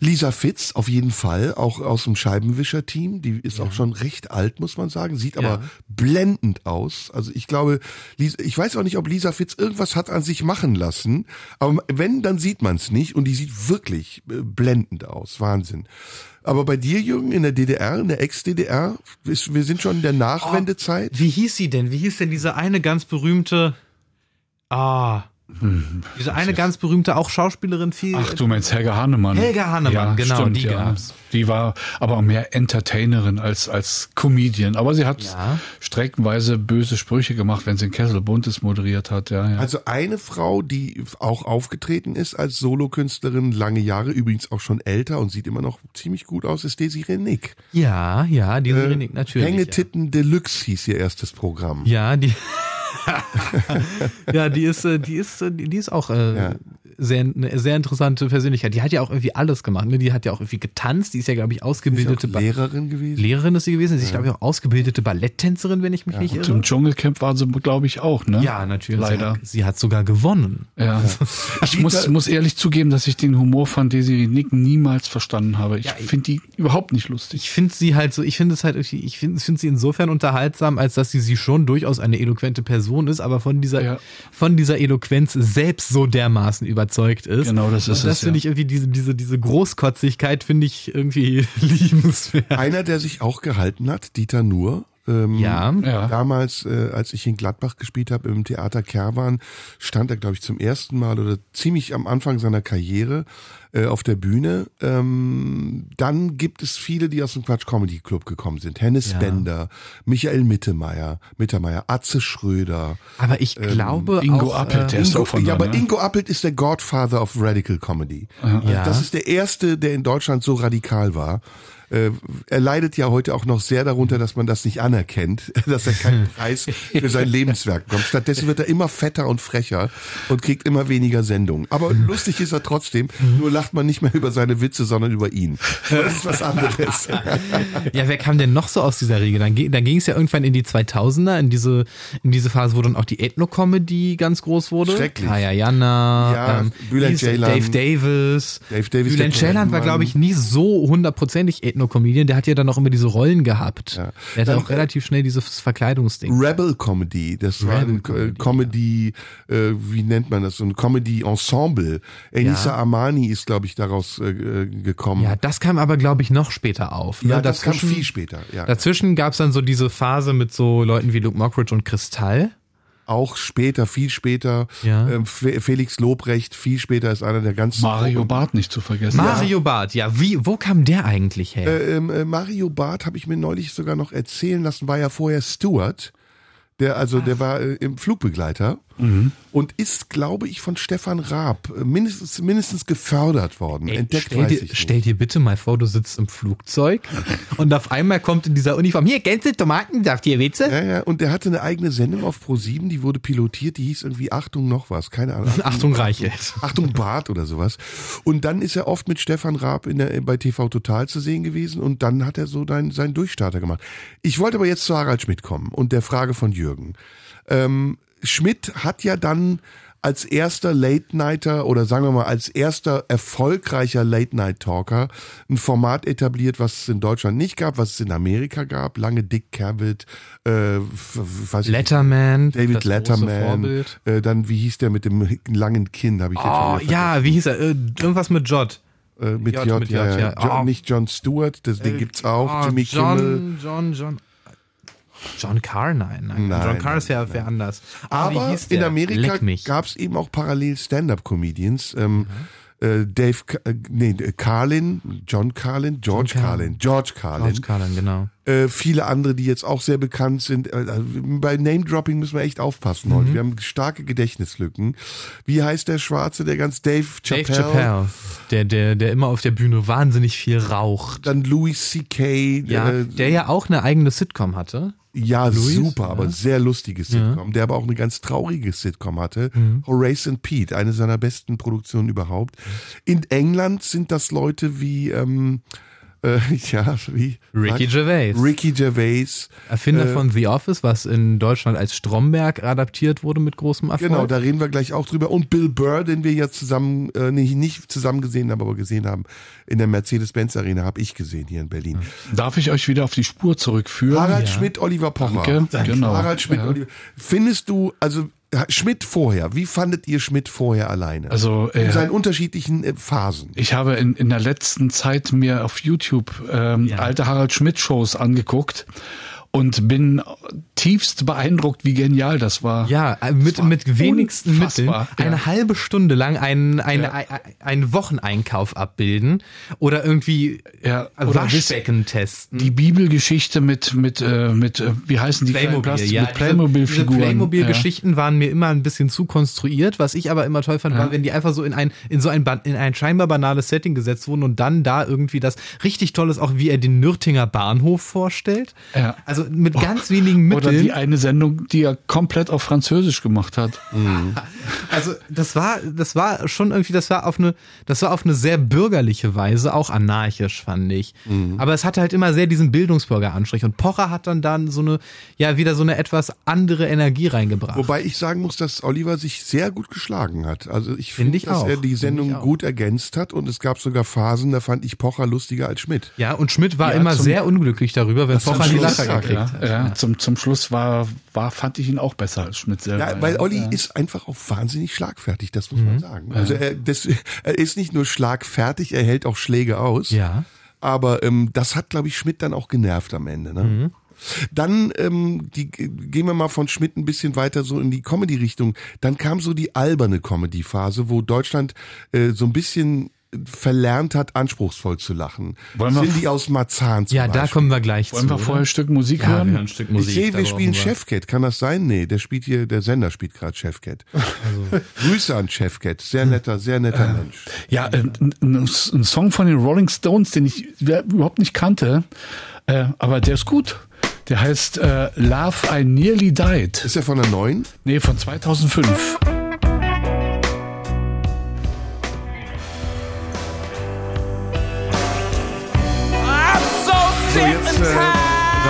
Lisa Fitz auf jeden Fall, auch aus dem Scheibenwischer-Team. Die ist auch schon recht alt, muss man sagen, sieht aber Ja. blendend aus. Also ich glaube, Lisa, ich weiß auch nicht, ob Lisa Fitz irgendwas hat an sich machen lassen, aber wenn, dann sieht man es nicht und die sieht wirklich äh, blendend aus. Wahnsinn. Aber bei dir, Jürgen, in der DDR, in der Ex-DDR, wir sind schon in der Nachwendezeit. Wie hieß sie denn? Wie hieß denn diese eine ganz berühmte. Ah. Diese eine ganz berühmte, auch Schauspielerin, viel. Ach, du meinst Helga Hannemann. Helga Hannemann, genau, die gab's. Die war aber mehr Entertainerin als, als Comedian. Aber sie hat Ja. streckenweise böse Sprüche gemacht, wenn sie in Kessel Buntes moderiert hat. Ja, ja. Also eine Frau, die auch aufgetreten ist als Solokünstlerin, lange Jahre, übrigens auch schon älter und sieht immer noch ziemlich gut aus, ist Desiree Nick. ja, ja, die äh, natürlich. Hängetitten Deluxe hieß ihr erstes Programm. Ja, die. ja, die ist, äh, die ist, äh, die ist auch äh, Ja. Sehr, eine sehr interessante Persönlichkeit. Die hat ja auch irgendwie alles gemacht. Ne? Die hat ja auch irgendwie getanzt. Die ist ja, glaube ich, Ist ausgebildete ba Lehrerin gewesen. Lehrerin ist sie gewesen. Sie ist, glaube ich, auch ausgebildete Balletttänzerin, wenn ich mich nicht Und irre. im Dschungelcamp war sie, glaube ich, auch, ne? Ja, natürlich. Leider. Sie hat, sie hat sogar gewonnen. Ja. Ich muss, muss ehrlich zugeben, dass ich den Humor von Desiree Nick niemals verstanden habe. Ich Ja, finde die überhaupt nicht lustig. Ich finde sie halt so, ich finde es halt ich finde find sie insofern unterhaltsam, als dass sie sie schon durchaus eine eloquente Person ist, aber von dieser, Ja. von dieser Eloquenz selbst so dermaßen überzeugt ist. Genau, das ist Und das es, finde ja. ich irgendwie, diese, diese, diese Großkotzigkeit finde ich irgendwie liebenswert. Einer, der sich auch gehalten hat, Dieter Nuhr. Ähm, Ja. Ja. Damals, äh, als ich in Gladbach gespielt habe im Theater Kerwan, stand er, glaube ich, zum ersten Mal oder ziemlich am Anfang seiner Karriere äh, auf der Bühne. Ähm, dann gibt es viele, die aus dem Quatsch Comedy Club gekommen sind. Hennes Ja. Bender, Michael Mittermeier, Mittermeier, Atze Schröder. Aber ich glaube Ingo auch, Appelt, der äh, ist Ingo, auch von ja, aber ne? Ingo Appelt ist der Godfather of Radical Comedy. Ja. Das ist der erste, der in Deutschland so radikal war. Äh, er leidet ja heute auch noch sehr darunter, dass man das nicht anerkennt, dass er keinen Preis für sein Lebenswerk bekommt. Stattdessen wird er immer fetter und frecher und kriegt immer weniger Sendungen. Aber lustig ist er trotzdem, nur lacht man nicht mehr über seine Witze, sondern über ihn. Das ist was anderes. Ja, wer kam denn noch so aus dieser Riege? Dann, dann ging es ja irgendwann in die 2000er, in diese, in diese Phase, wo dann auch die Ethno-Comedy ganz groß wurde. Schrecklich. Kaya Jana, Ja, ähm, Bülent. Dave Davis. Dave Davis, Bülent Ceylan war, glaube ich, nie so hundertprozentig Ethno-Comedian. Der hat ja dann auch immer diese Rollen gehabt. Ja. Der hatte Dann, auch relativ schnell dieses Verkleidungsding. Rebel Comedy, das war Rebel ein Comedy, Comedy, äh, wie nennt man das, so ein Comedy Ensemble. Enisa Ja. Amani ist, glaube ich, daraus äh, äh, gekommen. Ja, das kam aber, glaube ich, noch später auf. Ne? Ja, das kam viel später. Ja. Dazwischen gab es dann so diese Phase mit so Leuten wie Luke Mockridge und Kristall. Auch später, viel später. Ja. Ähm, Fe- Felix Lobrecht, viel später ist einer der ganz Mario Barth nicht zu vergessen. Mario Barth, ja, wie, wo kam der eigentlich her? Äh, ähm, äh, Mario Barth habe ich mir neulich sogar noch erzählen lassen, war ja vorher Steward. Der, also, der war äh, im Flugbegleiter und ist, glaube ich, von Stefan Raab äh, mindestens, mindestens gefördert worden. Ey, Entdeckt stell, dir, stell dir bitte mal vor, du sitzt im Flugzeug und auf einmal kommt in dieser Uniform, hier, Gänse, Tomatensaft, hier, Witze? Ja, ja, und der hatte eine eigene Sendung auf Pro7, die wurde pilotiert, die hieß irgendwie Achtung noch was, keine Ahnung. Achtung, Reichelt. Achtung Bart oder sowas. Und dann ist er oft mit Stefan Raab in der, bei TV Total zu sehen gewesen und dann hat er so dein, seinen Durchstarter gemacht. Ich wollte aber jetzt zu Harald Schmidt kommen und der Frage von Jürgen. Ähm, Schmidt hat ja dann als erster Late-Nighter oder sagen wir mal als erster erfolgreicher Late-Night-Talker ein Format etabliert, was es in Deutschland nicht gab, was es in Amerika gab. Lange Dick Cavett, äh, Letterman, David Letterman, äh, dann wie hieß der mit dem langen Kinn, habe ich jetzt Oh, ja, wie hieß er? Äh, irgendwas mit Jod. Äh, mit J, J, mit ja, J, ja. ja. Jo- Oh. Nicht John Stewart, das Ding gibt's auch. Oh, Jimmy Kimmel. John, John, John. Carr, nein, nein. Nein, John Carr ist ja wer anders. Aber hieß in? Amerika mich. gab's eben auch parallel Stand-Up-Comedians. Ähm, äh, Dave, äh, nee, Carlin, John Carlin, George John Carlin. Carlin, George Carlin. George Carlin, genau. Äh, viele andere, die jetzt auch sehr bekannt sind. Äh, also bei Name-Dropping müssen wir echt aufpassen Mhm. heute. Wir haben starke Gedächtnislücken. Wie heißt der Schwarze, der ganz Dave Chappelle? Dave Chappelle, der, der, der immer auf der Bühne wahnsinnig viel raucht. Dann Louis C.K. Ja, äh, der ja auch eine eigene Sitcom hatte. Ja, Louis? super, aber sehr lustiges Sitcom, der aber auch eine ganz traurige Sitcom hatte. Mhm. Horace and Pete, eine seiner besten Produktionen überhaupt. In England sind das Leute wie, ähm, äh, ja, wie Ricky sag- Gervais. Ricky Gervais. Erfinder Äh, von The Office, was in Deutschland als Stromberg adaptiert wurde mit großem Erfolg. Genau, da reden wir gleich auch drüber. Und Bill Burr, den wir ja zusammen, äh, nicht, nicht zusammen gesehen haben, aber gesehen haben in der Mercedes-Benz Arena, habe ich gesehen hier in Berlin. Darf ich euch wieder auf die Spur zurückführen? Harald Schmidt, Oliver Pocher. Danke. Genau. Harald Schmidt, Ja. Oliver. Findest du, also Schmidt vorher, wie fandet ihr Schmidt vorher alleine? Also, in äh, seinen unterschiedlichen äh, Phasen. Ich habe in, in der letzten Zeit mir auf YouTube ähm, alte Harald Schmidt Shows angeguckt und bin tiefst beeindruckt, wie genial das war. Ja, äh, mit, mit wenigsten Mitteln unfassbar, ja. eine halbe Stunde lang einen, einen, Ja. ein- einen Wocheneinkauf abbilden oder irgendwie Ja, oder Waschbecken testen. Die Bibelgeschichte mit mit äh, mit äh, wie heißen die Plastik- ja. mit Playmobil-Figuren. Playmobil-Geschichten waren mir immer ein bisschen zu konstruiert. Was ich aber immer toll fand, war, wenn die einfach so in ein, in so ein, in ein scheinbar banales Setting gesetzt wurden und dann da irgendwie das richtig toll ist, auch wie er den Nürtinger Bahnhof vorstellt. Ja. Also mit ganz wenigen Oder Mitteln. die eine Sendung, die er komplett auf Französisch gemacht hat. Also das war, das war schon irgendwie, das war auf eine, das war auf eine sehr bürgerliche Weise auch anarchisch, fand ich. Aber es hatte halt immer sehr diesen Bildungsbürgeranstrich und Pocher hat dann dann so eine, ja wieder so eine etwas andere Energie reingebracht. Wobei ich sagen muss, dass Oliver sich sehr gut geschlagen hat. Also ich Find finde, ich dass auch. er die Find Sendung gut ergänzt hat und es gab sogar Phasen, da fand ich Pocher lustiger als Schmidt. ja, und Schmidt war Ja, immer sehr unglücklich darüber, wenn Pocher die Lacher gekriegt ja, hat. ja, Zum, zum Schluss war, war, fand ich ihn auch besser als Schmidt selber. Ja, weil Olli ist einfach auch wahnsinnig schlagfertig, das muss man sagen. Also er, das, er ist nicht nur schlagfertig, er hält auch Schläge aus. Ja. Aber ähm, das hat, glaube ich, Schmidt dann auch genervt am Ende. Ne? Dann ähm, die, gehen wir mal von Schmidt ein bisschen weiter so in die Comedy-Richtung. Dann kam so die alberne Comedy-Phase, wo Deutschland äh, so ein bisschen verlernt hat, anspruchsvoll zu lachen. Wollen wir- Cindy aus Marzahn zum Ja, da Beispiel. kommen wir gleich Wollen zu. wir oder? vorher ein Stück Musik ja, wir hören? hören ein Stück Ich Musik. sehe, da wir spielen Chefcat. Kann das sein? Nee, der spielt hier, der Sender spielt gerade Chefcat. Also. Grüße an Chefcat. Sehr netter, sehr netter Mensch. Ja, äh, ein, Song von den Rolling Stones, den ich überhaupt nicht kannte, äh, aber der ist gut. Der heißt äh, Love I Nearly Died. Ist er von der neuen? Nee, von 2005.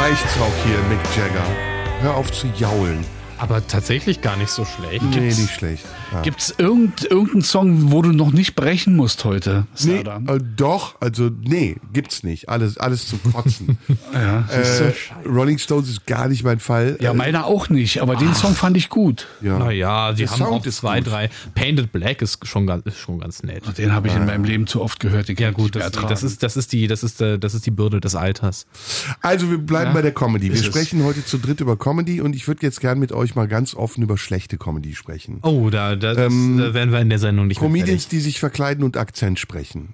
reicht's auch hier, Mick Jagger. Hör auf zu jaulen. Aber tatsächlich gar nicht so schlecht. Nee, nicht schlecht. Ja. Gibt's irgend, irgendeinen Song, wo du noch nicht brechen musst heute? Nee, äh, doch, also nee, gibt's nicht. Alles, alles zum Kotzen. ja, äh, Rolling Stones ist gar nicht mein Fall. ja, Äh, meiner auch nicht, aber den Song fand ich gut. ja. Naja, die Der haben Sound auch ist zwei, gut. drei. Painted Black ist schon ganz, ist schon ganz nett. Den habe ich in meinem Leben zu oft gehört. Ja gut, das, das ist das ist die das ist äh, das ist die Bürde des Alters. Also wir bleiben bei der Comedy. Wir ist es. sprechen heute zu dritt über Comedy und ich würde jetzt gern mit euch mal ganz offen über schlechte Comedy sprechen. Oh, da, das, Ähm, da werden wir in der Sendung nicht mehr Comedians, die sich verkleiden und Akzent sprechen.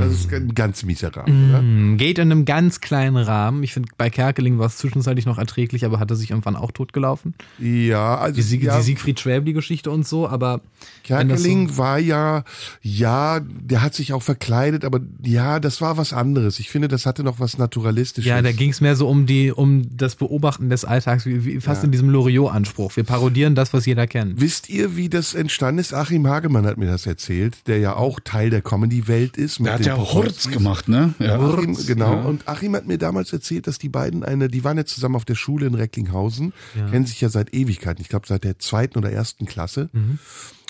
Das ist ein ganz mieser Rahmen? Hm, Geht in einem ganz kleinen Rahmen. Ich finde, bei Kerkeling war es zwischenzeitlich noch erträglich, aber hatte sich irgendwann auch totgelaufen. Ja, also Die, Sieg, ja, die Siegfried Schwäbli-Geschichte und so, aber das so- Kerkeling war ja, ja, der hat sich auch verkleidet, aber ja, das war was anderes. Ich finde, das hatte noch was Naturalistisches. Ja, da ging es mehr so um die, um das Beobachten des Alltags, wie, wie fast in diesem Loriot-Anspruch. Wir parodieren das, was jeder kennt. Wisst ihr, wie das entstanden ist? Achim Hagemann hat mir das erzählt, der ja auch Teil der Comedy-Welt ist. mit Der hat ja. Hurz gemacht, ne? Ja. Achim, genau. Und Achim hat mir damals erzählt, dass die beiden eine, die waren ja zusammen auf der Schule in Recklinghausen, kennen sich ja seit Ewigkeiten, ich glaube seit der zweiten oder ersten Klasse.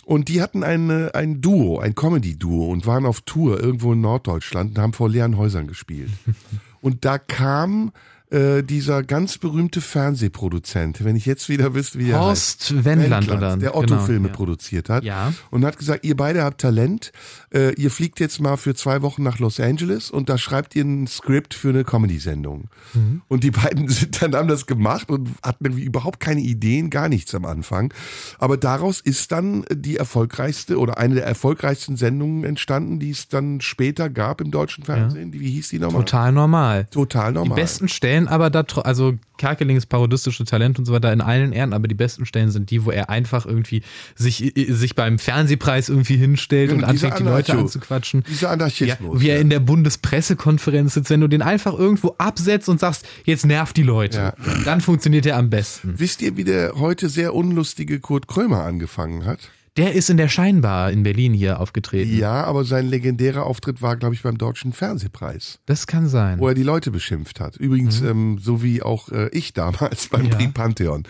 Und die hatten eine, ein Duo, ein Comedy-Duo und waren auf Tour irgendwo in Norddeutschland und haben vor leeren Häusern gespielt. und da kam äh, dieser ganz berühmte Fernsehproduzent, wenn ich jetzt wieder wüsste, wie er Horst heißt. Wendland oder- der genau, Otto-Filme ja. produziert hat. Ja. Und hat gesagt, ihr beide habt Talent, äh, ihr fliegt jetzt mal für zwei Wochen nach Los Angeles und da schreibt ihr ein Skript für eine Comedy-Sendung. Mhm. Und die beiden sind dann haben das gemacht und hatten irgendwie überhaupt keine Ideen, gar nichts am Anfang. Aber daraus ist dann die erfolgreichste oder eine der erfolgreichsten Sendungen entstanden, die es dann später gab im deutschen Fernsehen. Die, wie hieß die nochmal? Total normal. Total Die normal. besten Stellen wenn aber da, also Kerkelings parodistische Talent und so weiter in allen Ehren, aber die besten Stellen sind die, wo er einfach irgendwie sich, sich beim Fernsehpreis irgendwie hinstellt Genau, und anfängt, die Leute anzuquatschen. dieser Ja, Anarchismus, wie er ja. in der Bundespressekonferenz sitzt, wenn du den einfach irgendwo absetzt und sagst, jetzt nervt die Leute, Ja. dann funktioniert er am besten. Wisst ihr, wie der heute sehr unlustige Kurt Krömer angefangen hat? Der ist in der Scheinbar in Berlin hier aufgetreten. Ja, aber sein legendärer Auftritt war, glaube ich, beim Deutschen Fernsehpreis, Das kann sein. wo er die Leute beschimpft hat. Übrigens, ähm, so wie auch äh, ich damals beim Mhm. Ja. Prix Pantheon.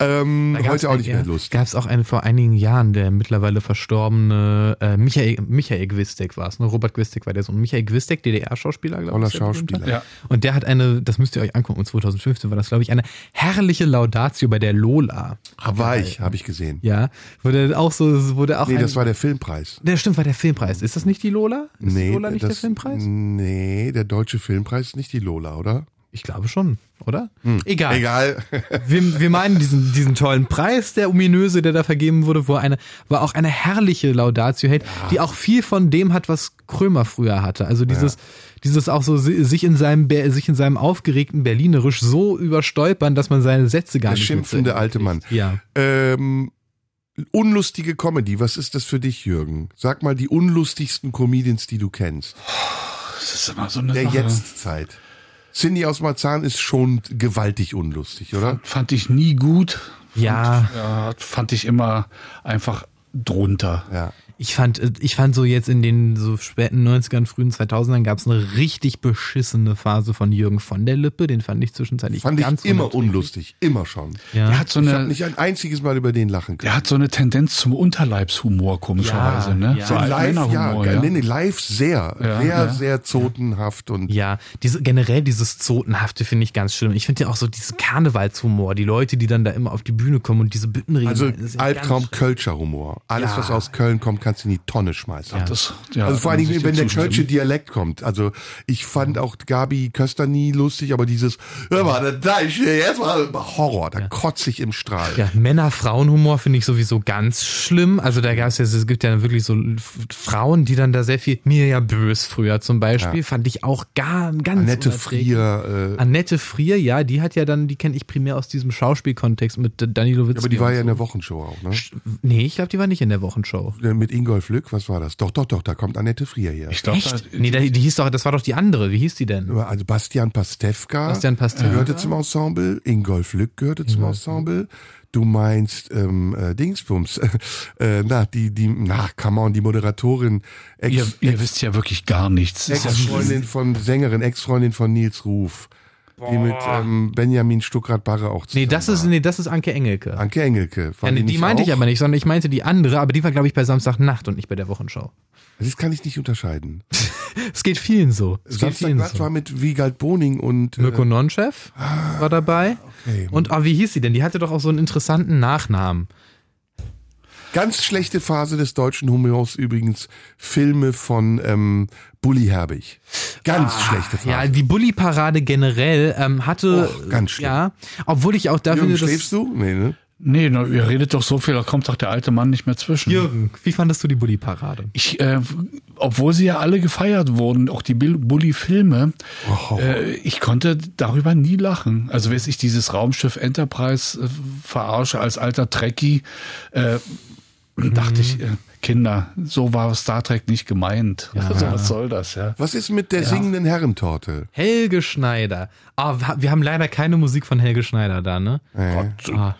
Ähm, heute auch nicht ja, mehr lustig. Gab es auch einen vor einigen Jahren, der mittlerweile verstorbene äh, Michael, Michael Gwistek war es, ne? Robert Gwistek war der Sohn. Michael Gwistek, DDR-Schauspieler, glaube ich. Schauspieler. Ja. Und der hat eine, das müsst ihr euch angucken, 2015 war das, glaube ich, eine herrliche Laudatio bei der Lola. War ich, habe ich gesehen. Ja, wurde auch so, wurde auch Nee, ein, das war der Filmpreis. der stimmt, war der Filmpreis. Ist das nicht die Lola? Ist die Lola nicht das, der Filmpreis? Nee, der Deutsche Filmpreis ist nicht die Lola, oder? Ich glaube schon, oder? Egal. Egal. Wir, wir meinen diesen, diesen tollen Preis, der ominöse, der da vergeben wurde, wo eine, war auch eine herrliche Laudatio hält, die auch viel von dem hat, was Krömer früher hatte. Also dieses, dieses auch so si- sich in seinem, sich in seinem aufgeregten Berlinerisch so überstolpern, dass man seine Sätze gar Der nicht schimpfende mit- alte Mann. Ja. Ähm, unlustige Comedy, was ist das für dich, Jürgen? Sag mal die unlustigsten Comedians, die du kennst. Das ist immer so eine Der Sache. Jetztzeit. Cindy aus Marzahn ist schon gewaltig unlustig, oder? Fand ich nie gut. Ja. Ja, fand ich immer einfach drunter. Ja. Ich fand, äh, ich fand so jetzt in den so späten 90ern, frühen 2000ern gab es eine richtig beschissene Phase von Jürgen von der Lippe. Den fand ich zwischenzeitlich Fand ich ganz immer unerträglich. unlustig, immer schon. Ja. Der hat so Ich habe eine, nicht ein einziges Mal über den lachen können. der hat so eine Tendenz zum Unterleibshumor, komischerweise, Ja, ne? ja. So live, ja, ja. ja. Nee, nee, live sehr, Ja, sehr, ja. sehr zotenhaft und Ja, diese, generell dieses Zotenhafte finde ich ganz schlimm. Ich finde ja auch so diesen Karnevalshumor, die Leute, die dann da immer auf die Bühne kommen und diese Bütten reden. also das ist ja Albtraum ganz Kölscher Humor. Alles, Ja. was aus Köln kommt, kannst du in die Tonne schmeißen. Das, ja, Also vor allen ich Dingen, wenn der. Kölsche Dialekt kommt. Also ich fand auch Gabi Köster nie lustig, aber dieses, hör mal, da ist jetzt mal Horror, da kotze ich im Strahl. Ja, Männer-Frauen-Humor finde ich sowieso ganz schlimm. Also da gab es ja, es gibt ja wirklich so Frauen, die dann da sehr viel, mir ja bös früher zum Beispiel, fand ich auch gar, ganz Annette. Frier, äh, Annette Frier, ja, die hat ja dann, die kenne ich primär aus diesem Schauspielkontext mit Danilo Witzki. aber die war ja in so. der Wochenshow auch, ne? Nee, ich glaube, die war nicht in der Wochenshow. Mit Ingolf Lück, was war das? Doch, doch, doch, da kommt Annette Frier her. Ich glaube, Echt? Nee, die, die hieß doch, das war doch die andere. Wie hieß die denn? Also Bastian Pastewka Bastian Pastewka. gehörte zum Ensemble, Ingolf Lück gehörte zum Ensemble. Du meinst ähm, äh, Dingsbums, äh, na die die na come on die Moderatorin ihr, Ex, ihr wisst ja wirklich gar nichts. Ex-Freundin von Sängerin, Ex-Freundin von Nils Ruf, die mit ähm, Benjamin Stuckrad-Barre auch zusammen Nee, das ist, war. nee, das ist Anke Engelke. Anke Engelke. Ja, nee, die nicht meinte ich auch? aber nicht, sondern ich meinte die andere, aber die war, glaube ich, bei Samstagnacht und nicht bei der Wochenshow. Das kann ich nicht unterscheiden. Es geht vielen so. Es geht vielen Samstagnacht war so. mit Wiegald Boning und äh, Mirko Nonchef war dabei. okay. Und oh, wie hieß sie denn? Die hatte doch auch so einen interessanten Nachnamen. Ganz schlechte Phase des deutschen Humors übrigens Filme von ähm, Bully Herbig. Ganz schlechte Phase. Ah, Ja, die Bully-Parade generell ähm, hatte. Och, ganz schlimm. Ja, obwohl ich auch da Jürgen, schläfst du? Nee, ne? Nee, na, ihr redet doch so viel, da kommt doch der alte Mann nicht mehr zwischen. Jürgen, wie fandest du die Bully-Parade? Ich, äh, obwohl sie ja alle gefeiert wurden, auch die Bully-Filme, Oh. äh, ich konnte darüber nie lachen. Also, wenn ich dieses Raumschiff Enterprise äh, verarsche als alter Trekkie, äh, dachte ich, äh, Kinder, so war Star Trek nicht gemeint. Also, was soll das, ja? Was ist mit der singenden Herrentorte? Helge Schneider. Ah, wir haben leider keine Musik von Helge Schneider da, ne? Gott, Ah.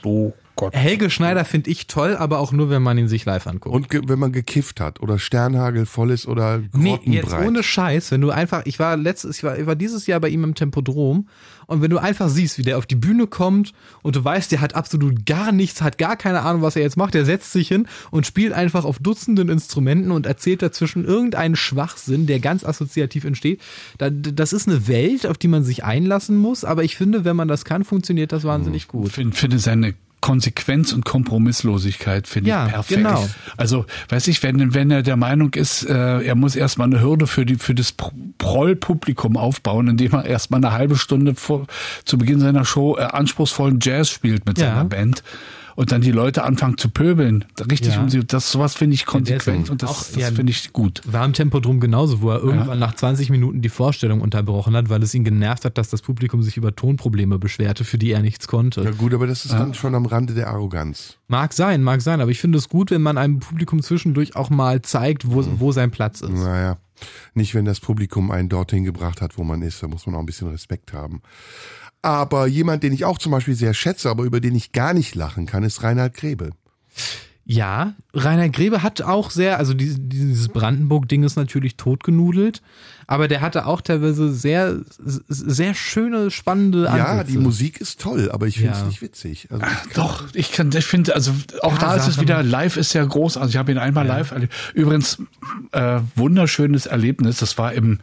Gott. Helge Schneider finde ich toll, aber auch nur, wenn man ihn sich live anguckt. Und wenn man gekifft hat oder Sternhagel voll ist oder Nee, grottenbreit. jetzt ohne Scheiß, wenn du einfach, ich war letztes, ich war, ich war dieses Jahr bei ihm im Tempodrom und wenn du einfach siehst, wie der auf die Bühne kommt und du weißt, der hat absolut gar nichts, hat gar keine Ahnung, was er jetzt macht, der setzt sich hin und spielt einfach auf Dutzenden Instrumenten und erzählt dazwischen irgendeinen Schwachsinn, der ganz assoziativ entsteht. Da- Das ist eine Welt, auf die man sich einlassen muss, aber ich finde, wenn man das kann, funktioniert das wahnsinnig Ich gut. finde finde seine Konsequenz und Kompromisslosigkeit finde Ja, ich perfekt. genau. Also, weiß ich, wenn, wenn er der Meinung ist, äh, er muss erstmal eine Hürde für die, für das Pro- Proll-Publikum aufbauen, indem er erstmal eine halbe Stunde vor, zu Beginn seiner Show äh, anspruchsvollen Jazz spielt mit Ja. seiner Band. Und dann die Leute anfangen zu pöbeln. Richtig, Ja. um sie, das sowas finde ich konsequent und das, auch- das ja, finde ich gut. War im Tempodrom genauso, wo er irgendwann nach 20 Minuten die Vorstellung unterbrochen hat, weil es ihn genervt hat, dass das Publikum sich über Tonprobleme beschwerte, für die er nichts konnte. Ja gut, aber das ist dann schon am Rande der Arroganz. Mag sein, mag sein, aber ich finde es gut, wenn man einem Publikum zwischendurch auch mal zeigt, wo, wo sein Platz ist. Naja, nicht wenn das Publikum einen dorthin gebracht hat, wo man ist. Da muss man auch ein bisschen Respekt haben. Aber jemand, den ich auch zum Beispiel sehr schätze, aber über den ich gar nicht lachen kann, ist Reinhard Grebe. Ja, Rainer Grebe hat auch sehr, also dieses, Brandenburg-Ding ist natürlich totgenudelt, aber der hatte auch teilweise sehr, sehr schöne, spannende Ja, Ansätze. die Musik ist toll, aber ich finde es Ja. nicht witzig. Also ich Doch, ich kann, ich finde, also auch Ja, da ist es wieder, live ist ja groß, also ich habe ihn einmal live erlebt. Übrigens, äh, wunderschönes Erlebnis, das war im,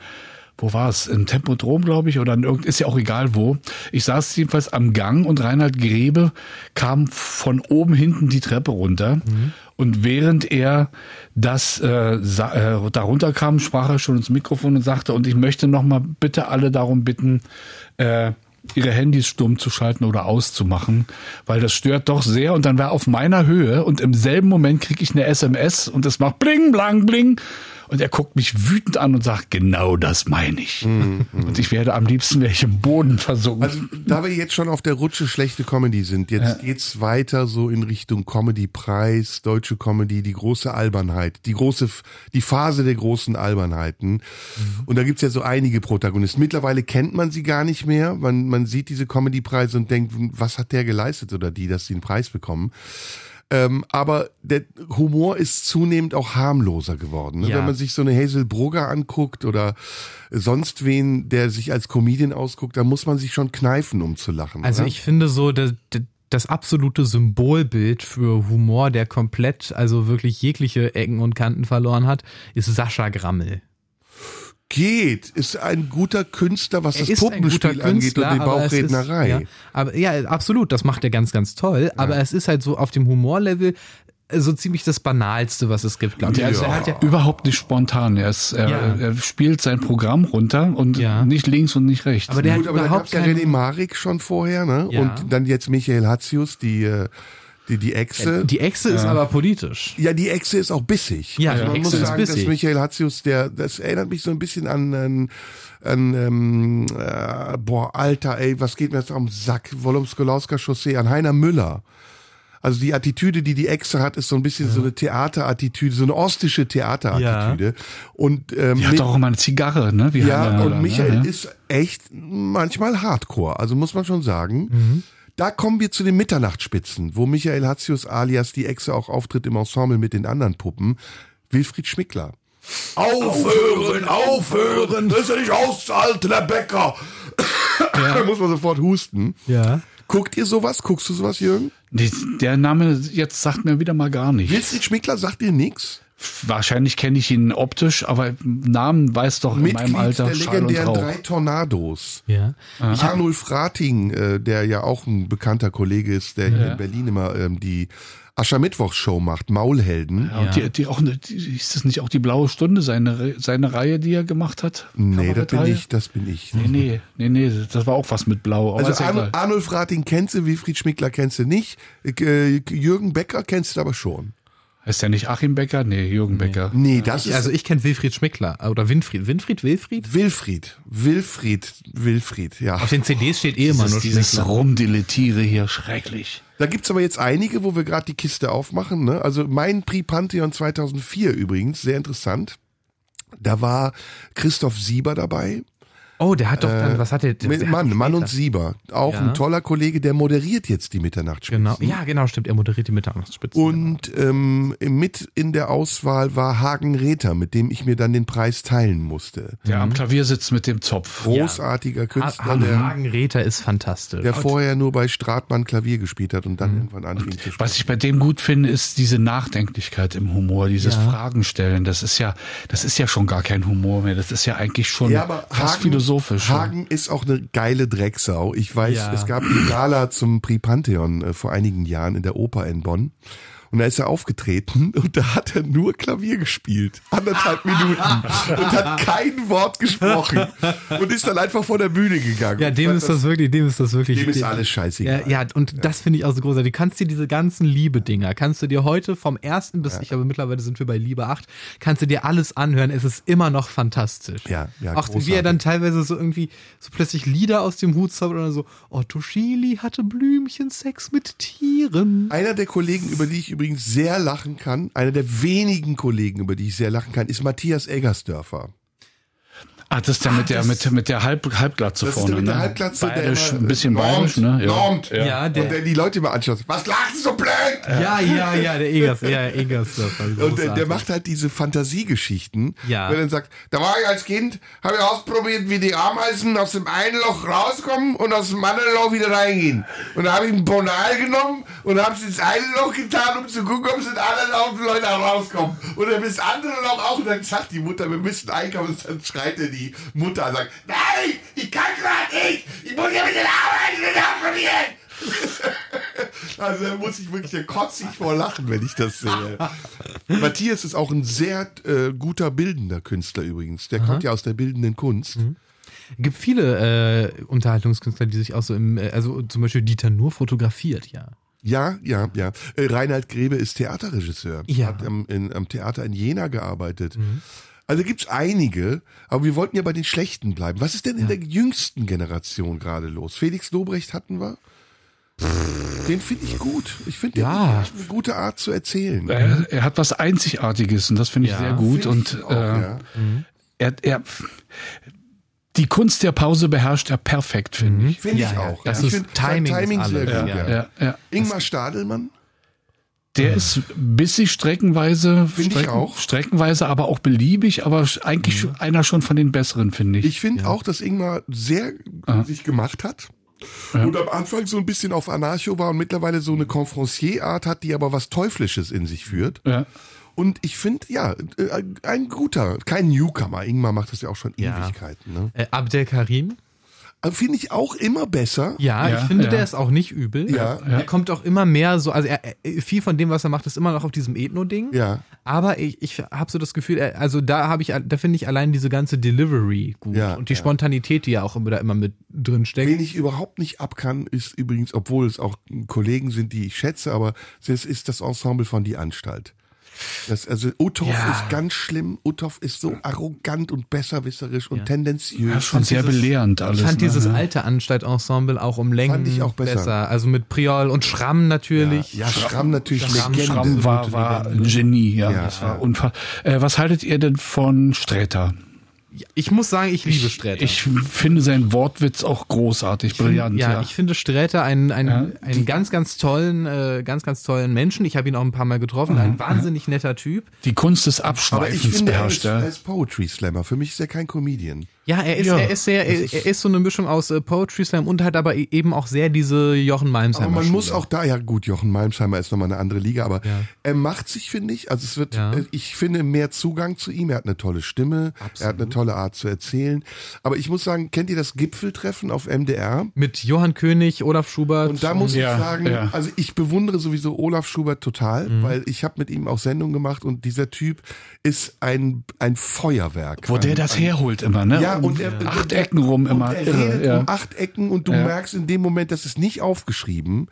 wo war es, im Tempodrom, glaube ich, oder in irgend, ist ja auch egal wo. Ich saß jedenfalls am Gang und Reinhard Grebe kam von oben hinten die Treppe runter. Und während er das äh, sa- äh, da runterkam, sprach er schon ins Mikrofon und sagte, und ich möchte noch mal bitte alle darum bitten, äh, ihre Handys stumm zu schalten oder auszumachen, weil das stört doch sehr. Und dann war er auf meiner Höhe und im selben Moment kriege ich eine SMS und es macht bling, blang, bling. Und er guckt mich wütend an und sagt, genau das meine ich. Und ich werde am liebsten ich im Boden versunken. Also, da wir jetzt schon auf der Rutsche schlechte Comedy sind, jetzt geht's weiter so in Richtung Comedy-Preis, deutsche Comedy, die große Albernheit, die große, die Phase der großen Albernheiten. Und da gibt's ja so einige Protagonisten. Mittlerweile kennt man sie gar nicht mehr. Man, man sieht diese Comedy-Preise und denkt, was hat der geleistet oder die, dass sie einen Preis bekommen. Ähm, aber der Humor ist zunehmend auch harmloser geworden. Ne? Ja. Wenn man sich so eine Hazel Brugger anguckt oder sonst wen, der sich als Comedian ausguckt, da muss man sich schon kneifen, um zu lachen. Also oder? ich finde so, das, das absolute Symbolbild für Humor, der komplett, also wirklich jegliche Ecken und Kanten verloren hat, ist Sascha Grammel. Geht, ist ein guter Künstler, was Er das Puppenspiel angeht und die aber es ist- Bauchrednerei. ja, aber ja, absolut, das macht er ganz, ganz toll. Aber es ist halt so auf dem Humorlevel äh, so ziemlich das Banalste, was es gibt, glaube ich. Also er hat ja, Überhaupt nicht spontan. Er, ist, er, Ja. er spielt sein Programm runter und Ja. nicht links und nicht rechts. Aber der hat Gut, aber da überhaupt gab's ja René Marik schon vorher, ne? Ja. Und dann jetzt Michael Hatzius, die, äh, die, die Echse. die Echse ist aber politisch. Ja, die Echse ist auch bissig. Ja, also die man Echse muss ist sagen, dass bissig. Michael Hatzius, der, das erinnert mich so ein bisschen an, an, an ähm, äh, boah, Alter, ey, was geht mir jetzt am Sack? Wolomskolauska Chaussee, an Heiner Müller. Also die Attitüde, die die Echse hat, ist so ein bisschen so eine Theaterattitüde, so eine ostische Theaterattitüde. Und ähm, Die hat auch immer eine Zigarre, ne? Wie ja, Heiner Müller, und Michael ne? ist echt manchmal Hardcore, also muss man schon sagen. Mhm. Da kommen wir zu den Mitternachtsspitzen, wo Michael Hatzius alias die Echse auch auftritt im Ensemble mit den anderen Puppen. Wilfried Schmickler. Aufhören, aufhören, das ist ja nicht auszuhalten, Herr Becker. da muss man sofort husten. Ja. Guckt ihr sowas? Guckst du sowas, Jürgen? Nee, der Name jetzt sagt mir wieder mal gar nichts. Wilfried Schmickler sagt dir nix? Wahrscheinlich kenne ich ihn optisch, aber Namen weiß doch in meinem Mitglied Alter der legendären drei Tornados. Ja. Arnulf Rating, äh, der ja auch ein bekannter Kollege ist, der hier in Berlin immer ähm, die Aschermittwochs-Show macht, Maulhelden. Ja, und die, die auch, eine- die, ist das nicht auch die blaue Stunde, seine, seine Reihe, die er gemacht hat? Nee, das bin ich, das bin ich. Nee, nee, nee, nee, das war auch was mit Blau. Also ja. Arnulf Rating kennst du, Wilfried Schmickler kennst du nicht. Jürgen Becker kennst du aber schon. Heißt der nicht Achim Becker? Nee, Jürgen Becker. Nee, das ist Also ich kenne Wilfried Schmickler oder Winfried. Winfried, Wilfried? Wilfried. Wilfried, Wilfried, ja. Auf den CDs steht eh immer nur Dieses, dieses Schmickler. Rumdilettiere hier, schrecklich. Da gibt's aber jetzt einige, wo wir gerade die Kiste aufmachen. Ne? Also mein Prix Pantheon 2004 übrigens, sehr interessant. Da war Christoph Sieber dabei. Oh, der hat doch dann, was hat der? der Mann, hat Mann und Sieber. Auch Ja. ein toller Kollege, der moderiert jetzt die Mitternachtsspitzen. Genau, ja, genau, stimmt. Er moderiert die Mitternachtsspitze. Und ähm, mit in der Auswahl war Hagen Rether, mit dem ich mir dann den Preis teilen musste. Der am Klavier sitzt mit dem Zopf. Großartiger Künstler, Hagen der, Hagen Räther ist fantastisch. der vorher nur bei Stratmann Klavier gespielt hat und dann irgendwann anfing zu spielen. Was ich bei dem gut finde, ist diese Nachdenklichkeit im Humor, dieses Fragen stellen. Das ist ja, das ist ja schon gar kein Humor mehr. Das ist ja eigentlich schon Ja, aber fast Hagen, philosophisch. Hagen ist auch eine geile Drecksau. Ich weiß, Ja. es gab die Gala zum Prix Pantheon äh, vor einigen Jahren in der Oper in Bonn. Und da ist er aufgetreten und da hat er nur Klavier gespielt. Anderthalb Minuten. Und hat kein Wort gesprochen. Und ist dann einfach vor der Bühne gegangen. Ja, dem ist das wirklich, dem ist das wirklich. Dem ist alles scheißegal. Ja, ja und das finde ich auch so großartig. Du kannst dir diese ganzen Liebe-Dinger, kannst du dir heute vom ersten bis, ich glaube mittlerweile sind wir bei Liebe 8, kannst du dir alles anhören. Es ist immer noch fantastisch. Ja, ja, Auch wie großartig. er dann teilweise so irgendwie so plötzlich Lieder aus dem Hut zaubert oder so, Otto Schili hatte Blümchen Sex mit Tieren. Einer der Kollegen, über die ich übrigens sehr lachen kann, einer der wenigen Kollegen, über die ich sehr lachen kann, ist Matthias Eggersdörfer. Ah, das ist der mit der mit mit der Halb, Halbglatze Das ist vorne, der mit der ne? Halbglatze, der bayerisch, immer, ein bisschen normt, bayerisch, ne? normt. Ja, Und der, der die Leute immer anschaut. Was lachst du so blöd? ja, ja, ja, der Egers, ja, Egers. Und der, der macht halt diese Fantasiegeschichten. Ja. Wo er dann sagt, da war ich als Kind, habe ich ausprobiert, wie die Ameisen aus dem einen Loch rauskommen und aus dem anderen Loch wieder reingehen. Und da habe ich ein Bonal genommen und habe es ins eine Loch getan, um zu gucken, ob es in anderen Loch Leute auch rauskommen. Und dann das andere Loch auch. Und dann sagt die Mutter, wir müssen einkaufen. Und dann schreit er die Mutter an und sagt, nein, ich kann gerade nicht. Ich muss ja mit den Ameisen telefonieren. Also da muss ich wirklich, kotze ich vor Lachen, wenn ich das sehe. Matthias ist auch ein sehr äh, guter bildender Künstler übrigens. Der kommt ja aus der bildenden Kunst. gibt viele äh, Unterhaltungskünstler, die sich auch so im, äh, also zum Beispiel Dieter Nur fotografiert, ja. Ja, ja, ja. Äh, Reinhard Grebe ist Theaterregisseur. Ja. Hat am, in, am Theater in Jena gearbeitet. Also gibt's einige, aber wir wollten ja bei den Schlechten bleiben. Was ist denn in der jüngsten Generation gerade los? Felix Lobrecht hatten wir. Den finde ich gut. Ich finde Ja. eine gute Art zu erzählen. Er, er hat was Einzigartiges und das finde ich Ja, sehr gut. Und auch, äh, ja. er, er, die Kunst der Pause beherrscht er perfekt, finde ich. Finde Ja, ich auch. Das ich ist Timing ist Timing sehr alles, gut. ja. Ja. Ja, ja. Ingmar Stadelmann. Der ist bissig streckenweise, Finde ich auch. streckenweise, aber auch beliebig, aber eigentlich schon einer schon von den besseren, finde ich. Ich finde auch, dass Ingmar sehr sich gemacht hat. Und am Anfang so ein bisschen auf Anarcho war und mittlerweile so eine Conferencier-Art hat, die aber was Teuflisches in sich führt. ja. Und ich finde, ja, äh, ein guter, kein Newcomer. Ingmar macht das ja auch schon Ja. Ewigkeiten. Ne? Äh, Abdel Karim? Aber Finde ich auch immer besser. Ja, Ja, ich finde, ja. der ist auch nicht übel. Ja. Er kommt auch immer mehr so, also er, viel von dem, was er macht, ist immer noch auf diesem Ethno-Ding. Ja. Aber ich, ich habe so das Gefühl, also da habe ich, da finde ich allein diese ganze Delivery gut Ja, und die ja. Spontanität, die ja auch immer da immer mit drin steckt. Wen ich überhaupt nicht abkann, ist übrigens, obwohl es auch Kollegen sind, die ich schätze, aber es ist das Ensemble von Die Anstalt. Das, also Uthoff Ja. ist ganz schlimm. Uthoff ist so arrogant und besserwisserisch und tendenziös. Ja, schon sehr belehrend alles. Ich fand ne? dieses Ja. alte Anstaltensemble auch um Längen Fand ich auch besser. Also mit Priol und Schramm natürlich. Ja, Schramm natürlich Schramm- Legende. Schramm war, war ein Genie, ja. Ja, das war ja. unfassbar. Äh, was haltet ihr denn von Sträter? Ich muss sagen, ich liebe Sträter. Ich finde seinen Wortwitz auch großartig, brillant. ja, Ja, ich finde Sträter einen, einen, Ja. einen ganz, ganz tollen, äh, ganz, ganz tollen Menschen. Ich habe ihn auch ein paar Mal getroffen. Ein wahnsinnig netter Typ. Die Kunst des Aber ich Abschweifens finde, er beherrscht ist, er er. ist Poetry Slammer. Für mich ist er kein Comedian. Ja, er ist, Ja, er ist sehr, er, er ist so eine Mischung aus äh, Poetry Slam und hat aber e- eben auch sehr diese Jochen Malmsheimer Aber man Schule. muss auch da, ja gut, Jochen Malmsheimer ist nochmal eine andere Liga, aber Ja. er macht sich, finde ich, also es wird, Ja. äh, ich finde mehr Zugang zu ihm. Er hat eine tolle Stimme, er hat eine tolle Art zu erzählen. Aber ich muss sagen, kennt ihr das Gipfeltreffen auf MDR? mit Johann König, Olaf Schubert. Und da muss ich sagen, ja. also ich bewundere sowieso Olaf Schubert total, Mhm. weil ich habe mit ihm auch Sendungen gemacht und dieser Typ ist ein, ein Feuerwerk. Wo der Ein- das ein, herholt immer, ne? Ja, Um und er, acht Ecken rum immer. Und er irre, redet ja. um acht Ecken und du Ja. merkst in dem Moment, das ist nicht aufgeschrieben.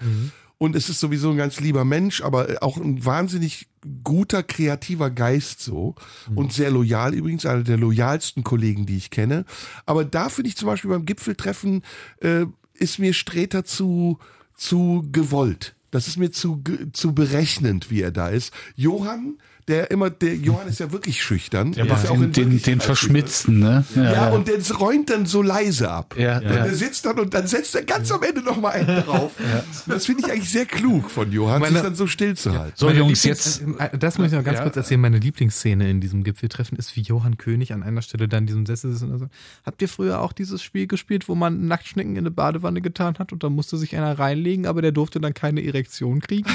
Und es ist sowieso ein ganz lieber Mensch, aber auch ein wahnsinnig guter, kreativer Geist so. Und sehr loyal übrigens, einer der loyalsten Kollegen, die ich kenne. Aber da finde ich zum Beispiel beim Gipfeltreffen, äh, ist mir Streter zu, zu gewollt. Das ist mir zu, zu berechnend, wie er da ist. Johann, der immer, der Johann ist ja wirklich schüchtern. Der macht ja auch den, den, den Verschmitzten, ne? ja, und der räumt dann so leise ab. Ja, Und ja. der sitzt dann und dann setzt er ganz am Ende noch mal einen drauf. Das finde ich eigentlich sehr klug von Johann, Meine- sich dann so still zu halten. So, Meine Jungs, Lieblings- jetzt. äh, Das muss ich noch ganz Ja. kurz erzählen. Meine Lieblingsszene in diesem Gipfeltreffen ist, wie Johann König an einer Stelle dann in diesem Sessel sitzt und so. Habt ihr früher auch dieses Spiel gespielt, wo man Nacktschnecken in eine Badewanne getan hat und da musste sich einer reinlegen, aber der durfte dann keine Erektion kriegen?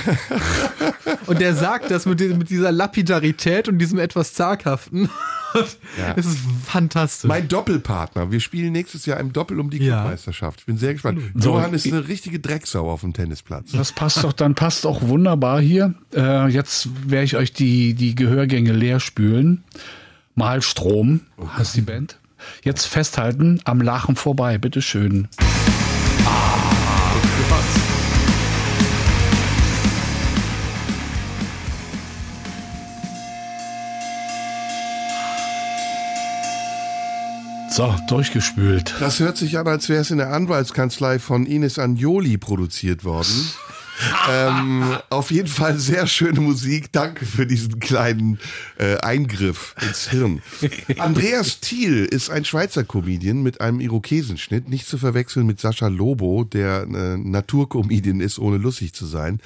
und der sagt das mit, mit dieser Lapidarität und diesem etwas zaghaften. Es ist fantastisch. Mein Doppelpartner. Wir spielen nächstes Jahr im Doppel um die Ja. Clubmeisterschaft. Ich bin sehr gespannt. So, Johann ist eine richtige Drecksau auf dem Tennisplatz. Das passt doch, dann passt auch wunderbar hier. Äh, jetzt werde ich euch die, die Gehörgänge leer spülen. Mal Strom, heißt die Band. Jetzt festhalten, am Lachen vorbei, bitteschön. So, durchgespült. Das hört sich an, als wäre es in der Anwaltskanzlei von Ines Anjoli produziert worden. ähm, auf jeden Fall sehr schöne Musik. Danke für diesen kleinen äh, Eingriff ins Hirn. Andreas Thiel ist ein Schweizer Comedian mit einem Irokesenschnitt, nicht zu verwechseln mit Sascha Lobo, der äh, Naturcomedian ist, ohne lustig zu sein.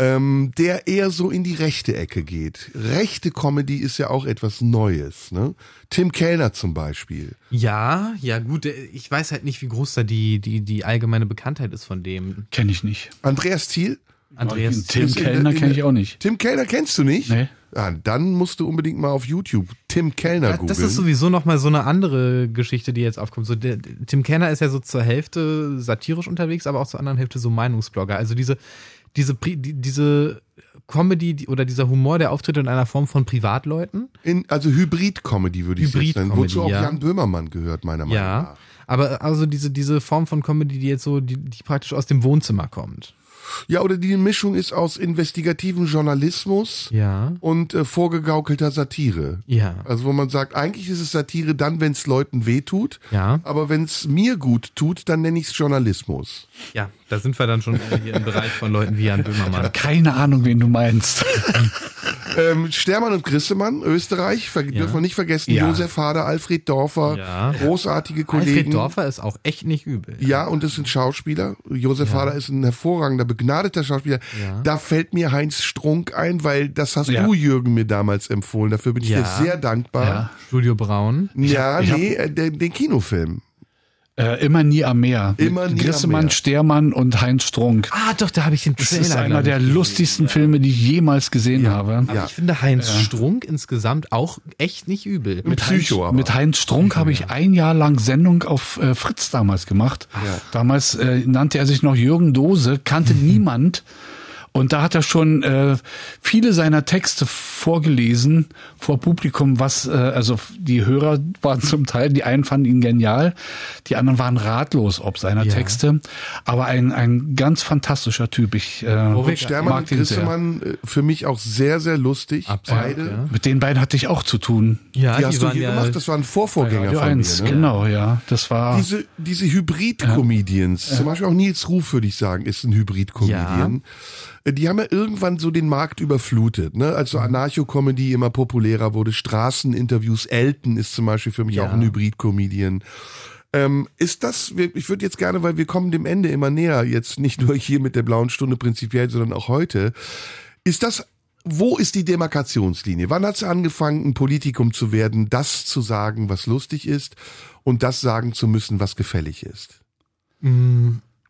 Ähm, der eher so in die rechte Ecke geht. Rechte Comedy ist ja auch etwas Neues. Ne? Tim Kellner zum Beispiel. Ja, ja gut, ich weiß halt nicht, wie groß da die, die, die allgemeine Bekanntheit ist von dem. Kenne ich nicht. Andreas Thiel? Andreas. Tim Kellner kenne ich auch nicht. Tim Kellner kennst du nicht? Nee. Ja, dann musst du unbedingt mal auf YouTube Tim Kellner googeln. Das ist sowieso nochmal so eine andere Geschichte, die jetzt aufkommt. So, der, Tim Kenner ist ja so zur Hälfte satirisch unterwegs, aber auch zur anderen Hälfte so Meinungsblogger. Also diese, diese, diese Comedy oder dieser Humor, der auftritt in einer Form von Privatleuten. in, also Hybrid-Comedy würde ich nennen. Hybrid-Comedy, Wozu auch ja. Jan Böhmermann gehört, meiner Meinung Ja. nach. Aber also diese, diese Form von Comedy, die jetzt so, die, die praktisch aus dem Wohnzimmer kommt. Ja, oder die Mischung ist aus investigativem Journalismus Ja. und äh, vorgegaukelter Satire. Ja. Also wo man sagt, eigentlich ist es Satire dann, wenn es Leuten wehtut. Ja. Aber wenn es mir gut tut, dann nenne ich es Journalismus. Ja, da sind wir dann schon hier im Bereich von Leuten wie Jan Böhmermann. Keine Ahnung, wen du meinst. Ähm, Stermann und Grissemann, Österreich, ver dürfen wir nicht vergessen. Ja. Josef Hader, Alfred Dorfer, Ja. großartige Kollegen. Alfred Dorfer ist auch echt nicht übel. Ja, und es sind Schauspieler. Josef Hader ist ein hervorragender, begnadeter Schauspieler. Ja. Da fällt mir Heinz Strunk ein, weil das hast Ja. du, Jürgen, mir damals empfohlen. Dafür bin ich Ja. dir sehr dankbar. Studio Braun. Ja, nee, äh, den, den Kinofilm. Äh, immer nie am Meer. Immer nie am Grissemann, Meer. Stermann und Heinz Strunk. Ah, doch, da habe ich den Das Trailer. ist einer der gesehen. lustigsten Filme, die ich jemals gesehen habe. Aber ich finde Heinz Strunk insgesamt auch echt nicht übel. Mit Psycho Heinz, aber. Mit Heinz Strunk habe ich ein Jahr lang Sendung auf äh, Fritz damals gemacht. Damals äh, nannte er sich noch Jürgen Dose, kannte niemand. Und da hat er schon äh, viele seiner Texte vorgelesen vor Publikum, was äh, also die Hörer waren zum Teil, die einen fanden ihn genial, die anderen waren ratlos ob seiner Ja. Texte. Aber ein ein ganz fantastischer Typ. Ich äh, Und Stermann mag und. Grissemann äh, für mich auch sehr, sehr lustig. Absolut, Beide. ja. Mit den beiden hatte ich auch zu tun. Ja, Die hast du waren hier ja, gemacht, das war ein Vorvorgänger von 1, mir. Ne? genau, ja. Das war Diese, diese Hybrid-Comedians, zum Beispiel auch Nils Ruf, würde ich sagen, ist ein Hybrid-Comedian. Die haben ja irgendwann so den Markt überflutet, ne? Als so Anarcho-Comedy immer populärer wurde, Straßeninterviews, Elton ist zum Beispiel für mich Ja. auch ein Hybrid-Comedian. Ähm, ist das, ich würde jetzt gerne, weil wir kommen dem Ende immer näher, jetzt nicht nur hier mit der blauen Stunde prinzipiell, sondern auch heute, ist das, wo ist die Demarkationslinie? Wann hat es angefangen, ein Politikum zu werden, das zu sagen, was lustig ist und das sagen zu müssen, was gefällig ist?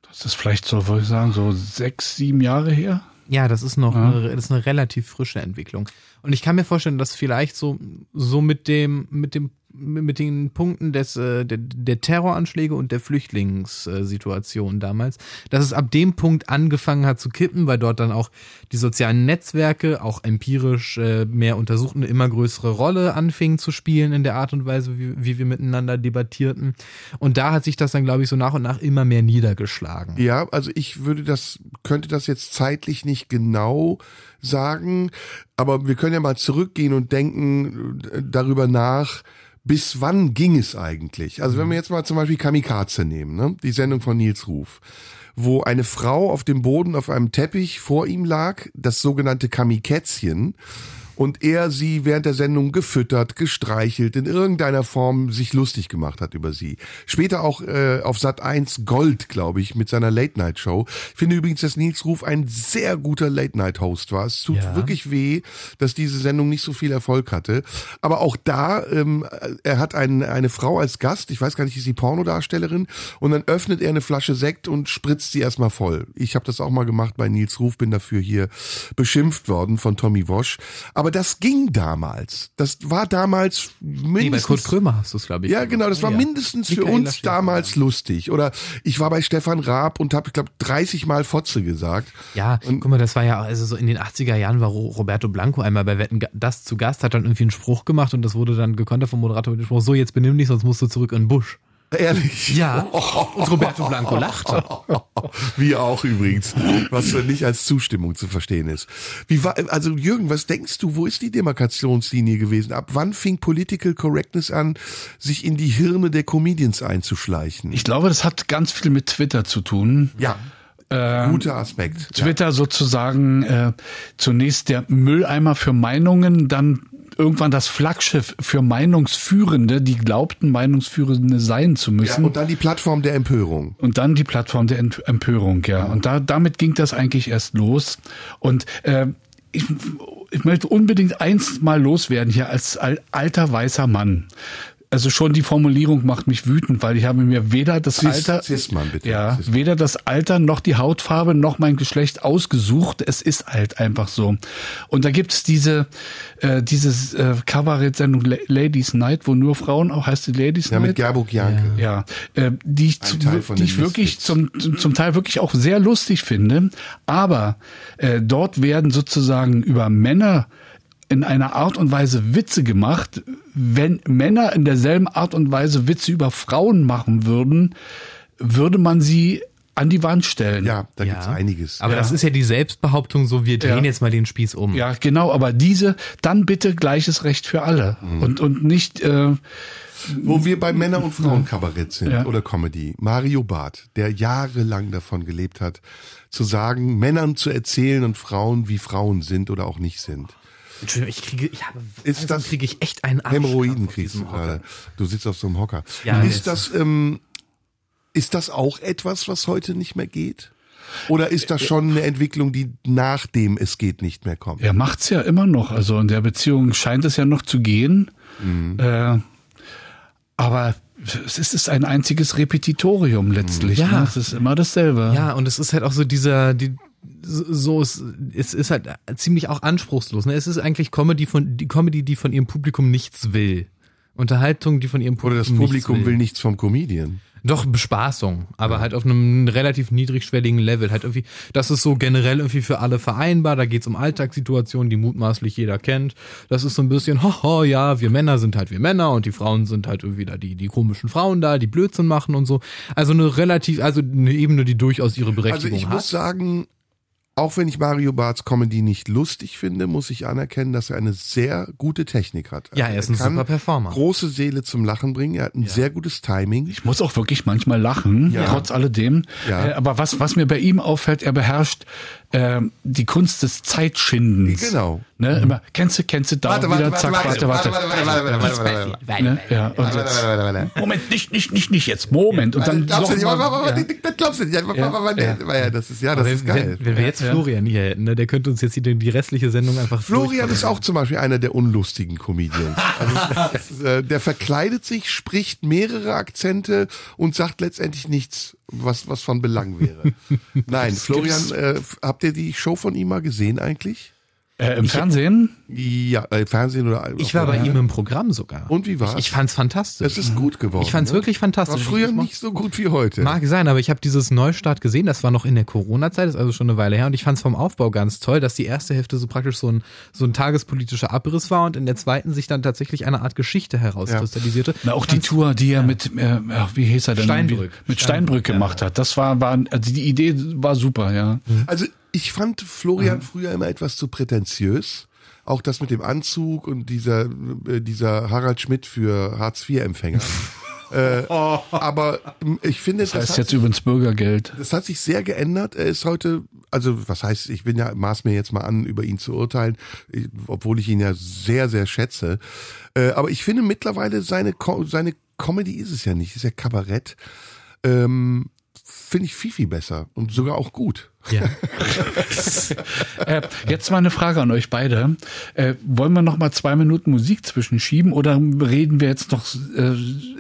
Das ist vielleicht so, würde ich sagen, so sechs, sieben Jahre her. Ja, das ist noch eine, das ist eine relativ frische Entwicklung. Und ich kann mir vorstellen, dass vielleicht so, so mit dem, mit dem, mit den Punkten des, äh, der, der Terroranschläge und der Flüchtlingssituation damals, dass es ab dem Punkt angefangen hat zu kippen, weil dort dann auch die sozialen Netzwerke, auch empirisch äh, mehr untersucht, eine immer größere Rolle anfingen zu spielen in der Art und Weise, wie, wie wir miteinander debattierten. Und da hat sich das dann, glaube ich, so nach und nach immer mehr niedergeschlagen. Ja, also ich würde das, könnte das jetzt zeitlich nicht genau sagen, aber wir können ja mal zurückgehen und denken äh, darüber nach, bis wann ging es eigentlich? Also wenn wir jetzt mal zum Beispiel Kamikaze nehmen, ne? die Sendung von Nils Ruf, wo eine Frau auf dem Boden auf einem Teppich vor ihm lag, das sogenannte Kamikätzchen, und er sie während der Sendung gefüttert, gestreichelt, in irgendeiner Form sich lustig gemacht hat über sie. Später auch äh, auf Sat 1 Gold, glaube ich, mit seiner Late Night Show. Ich finde übrigens, dass Nils Ruf ein sehr guter Late Night Host war. Es tut Ja. wirklich weh, dass diese Sendung nicht so viel Erfolg hatte. Aber auch da, ähm, er hat ein, eine Frau als Gast, ich weiß gar nicht, ist sie Pornodarstellerin, und dann öffnet er eine Flasche Sekt und spritzt sie erstmal voll. Ich habe das auch mal gemacht bei Nils Ruf, bin dafür hier beschimpft worden von Tommy Wosch. Aber das ging damals. Das war damals Nee, bei mindestens... Kurt Krömer hast du es, glaube ich. Ja, genau, das war Ja. mindestens für uns Schäfer, damals lustig. Oder ich war bei Stefan Raab und habe, ich glaube, 30 Mal Fotze gesagt. Ja, guck mal, das war ja, also so in den 80er Jahren war Ro- Roberto Blanco einmal bei Wetten das zu Gast, hat dann irgendwie einen Spruch gemacht und das wurde dann gekontert vom Moderator mit dem Spruch, so jetzt benimm dich, sonst musst du zurück in den Busch. Ehrlich. Ja, und Roberto Blanco lachte. Wir auch übrigens, was nicht als Zustimmung zu verstehen ist. Wie war, also Jürgen, was denkst du, wo ist die Demarkationslinie gewesen? Ab wann fing Political Correctness an, sich in die Hirne der Comedians einzuschleichen? Ich glaube, das hat ganz viel mit Twitter zu tun. ja, guter Aspekt. Twitter sozusagen äh, zunächst der Mülleimer für Meinungen, dann irgendwann das Flaggschiff für Meinungsführende, die glaubten, Meinungsführende sein zu Ja, müssen. und dann die Plattform der Empörung. Und dann die Plattform der Ent- Empörung, ja. Und da, damit ging das eigentlich erst los. Und äh, ich, ich möchte unbedingt eins mal loswerden hier als al- alter weißer Mann. Also schon die Formulierung macht mich wütend, weil ich habe mir weder das Cis- Alter, Cis-Mann, bitte. ja, Cis-Mann. weder das Alter noch die Hautfarbe noch mein Geschlecht ausgesucht. Es ist halt einfach so. Und da gibt's diese äh, dieses äh, Kabarett-Sendung La- Ladies Night, wo nur Frauen auch heißt die Ladies Ja, Night. mit Gerburg Janke. Ja, äh, die ich, zu, die ich wirklich zum, zum Teil wirklich auch sehr lustig finde. Aber äh, dort werden sozusagen über Männer in einer Art und Weise Witze gemacht. Wenn Männer in derselben Art und Weise Witze über Frauen machen würden, würde man sie an die Wand stellen. Ja, da gibt's einiges. Aber Ja. das ist ja die Selbstbehauptung, so wir drehen Ja. jetzt mal den Spieß um. Ja, genau, aber diese, dann bitte gleiches Recht für alle. Mhm. Und, und nicht, äh, Wo wir bei Männer- und Frauenkabarett sind Ja. oder Comedy. Mario Barth, der jahrelang davon gelebt hat, zu sagen, Männern zu erzählen und Frauen, wie Frauen sind oder auch nicht sind. Entschuldigung, ich kriege, ich habe, Ist langsam das- kriege ich echt einen Arschkrampf Hämorrhoiden kriegst du gerade. Du sitzt auf so einem Hocker. Ja, ist das, ähm, ist das auch etwas, was heute nicht mehr geht? Oder ist das schon eine Entwicklung, die nach dem es geht nicht mehr kommt? Er macht's ja immer noch. Also in der Beziehung scheint es ja noch zu gehen. Mhm. Äh, aber es ist ein einziges Repetitorium letztlich. Ja. Ne? Es ist immer dasselbe. Ja, und es ist halt auch so dieser, die, so, es, es ist halt ziemlich auch anspruchslos. Ne? Es ist eigentlich Comedy von, die Comedy, die von ihrem Publikum nichts will. Unterhaltung, die von ihrem Oder Publikum das Publikum nichts will nichts vom Comedian. Doch, Bespaßung, aber halt auf einem relativ niedrigschwelligen Level. Halt irgendwie, das ist so generell irgendwie für alle vereinbar. Da geht's um Alltagssituationen, die mutmaßlich jeder kennt. Das ist so ein bisschen, haha, ja, wir Männer sind halt wir Männer und die Frauen sind halt irgendwie da die, die komischen Frauen da, die Blödsinn machen und so. Also eine relativ, also eine Ebene, die durchaus ihre Also Berechtigung ich hat. muss sagen, auch wenn ich Mario Barths Comedy nicht lustig finde, muss ich anerkennen, dass er eine sehr gute Technik hat. Ja, er ist ein kann super Performer. Große Seele zum Lachen bringen. Er hat ein sehr gutes Timing. Ich muss auch wirklich manchmal lachen, Ja. trotz alledem. Ja. Äh, aber was, was mir bei ihm auffällt, er beherrscht äh, die Kunst des Zeitschindens. Genau. Ne? Immer, kennst du, kennst du, da wieder, zack, warte, warte. Ne? Ja, und jetzt, Moment, nicht, nicht, nicht, nicht jetzt, Moment. Und dann Glaubst du nicht, glaubst du nicht. Das ist, ja, das ist geil. wenn, wir jetzt Florian hier hätten, ne, der könnte uns jetzt die, restliche Sendung einfach Florian ist auch zum Beispiel einer der unlustigen Comedians. Also, äh, der verkleidet sich, spricht mehrere Akzente und sagt letztendlich nichts, was, was von Belang wäre. Nein, Florian, äh, habt ihr die Show von ihm mal gesehen eigentlich? Äh, Im Fernsehen? Ja, äh, Fernsehen oder Ich war bei ihm im Programm sogar. Und wie war's? Ich, ich fand's fantastisch. Es ist gut geworden. Ich fand's ne? wirklich fantastisch. War früher nicht so gut wie heute. Mag sein, aber ich habe dieses Neustart gesehen, das war noch in der Corona-Zeit, ist also schon eine Weile her und ich fand es vom Aufbau ganz toll, dass die erste Hälfte so praktisch so ein, so ein tagespolitischer Abriss war und in der zweiten sich dann tatsächlich eine Art Geschichte herauskristallisierte. Na, auch die Tour, die er mit, äh, wie hieß er denn? Steinbrück. Mit Steinbrück gemacht hat. Das war, war, also die Idee war super, ja. Also ich fand Florian früher immer etwas zu prätentiös. Auch das mit dem Anzug und dieser, äh, dieser Harald Schmidt für Hartz-IV-Empfänger. Äh, aber ähm, ich finde, Das heißt hat jetzt sich- übrigens Bürgergeld. das hat sich sehr geändert. Er ist heute, also was heißt, ich bin ja, maß mir jetzt mal an, über ihn zu urteilen, ich- obwohl ich ihn ja sehr, sehr schätze. Äh, aber ich finde mittlerweile seine, seine Comedy ist es ja nicht, ist ja Kabarett. Ähm, finde ich viel, viel besser und sogar auch gut. Ja. Äh, jetzt mal eine Frage an euch beide. Äh, wollen wir noch mal zwei Minuten Musik zwischenschieben oder reden wir jetzt noch äh,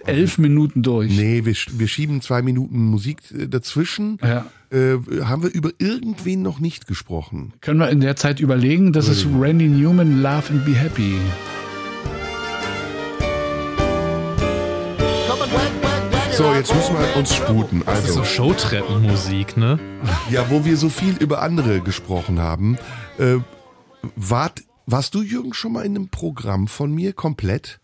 elf Minuten durch? Nee, wir, wir schieben zwei Minuten Musik äh, dazwischen. Ja. Äh, haben wir über irgendwen noch nicht gesprochen? Können wir in der Zeit überlegen? Das ist Randy Newman, Love and Be Happy. So, jetzt müssen wir uns sputen. Das ist so Also, Showtreppenmusik, ne? ja, wo wir so viel über andere gesprochen haben. Äh, wart, warst du, Jürgen, schon mal in einem Programm von mir komplett?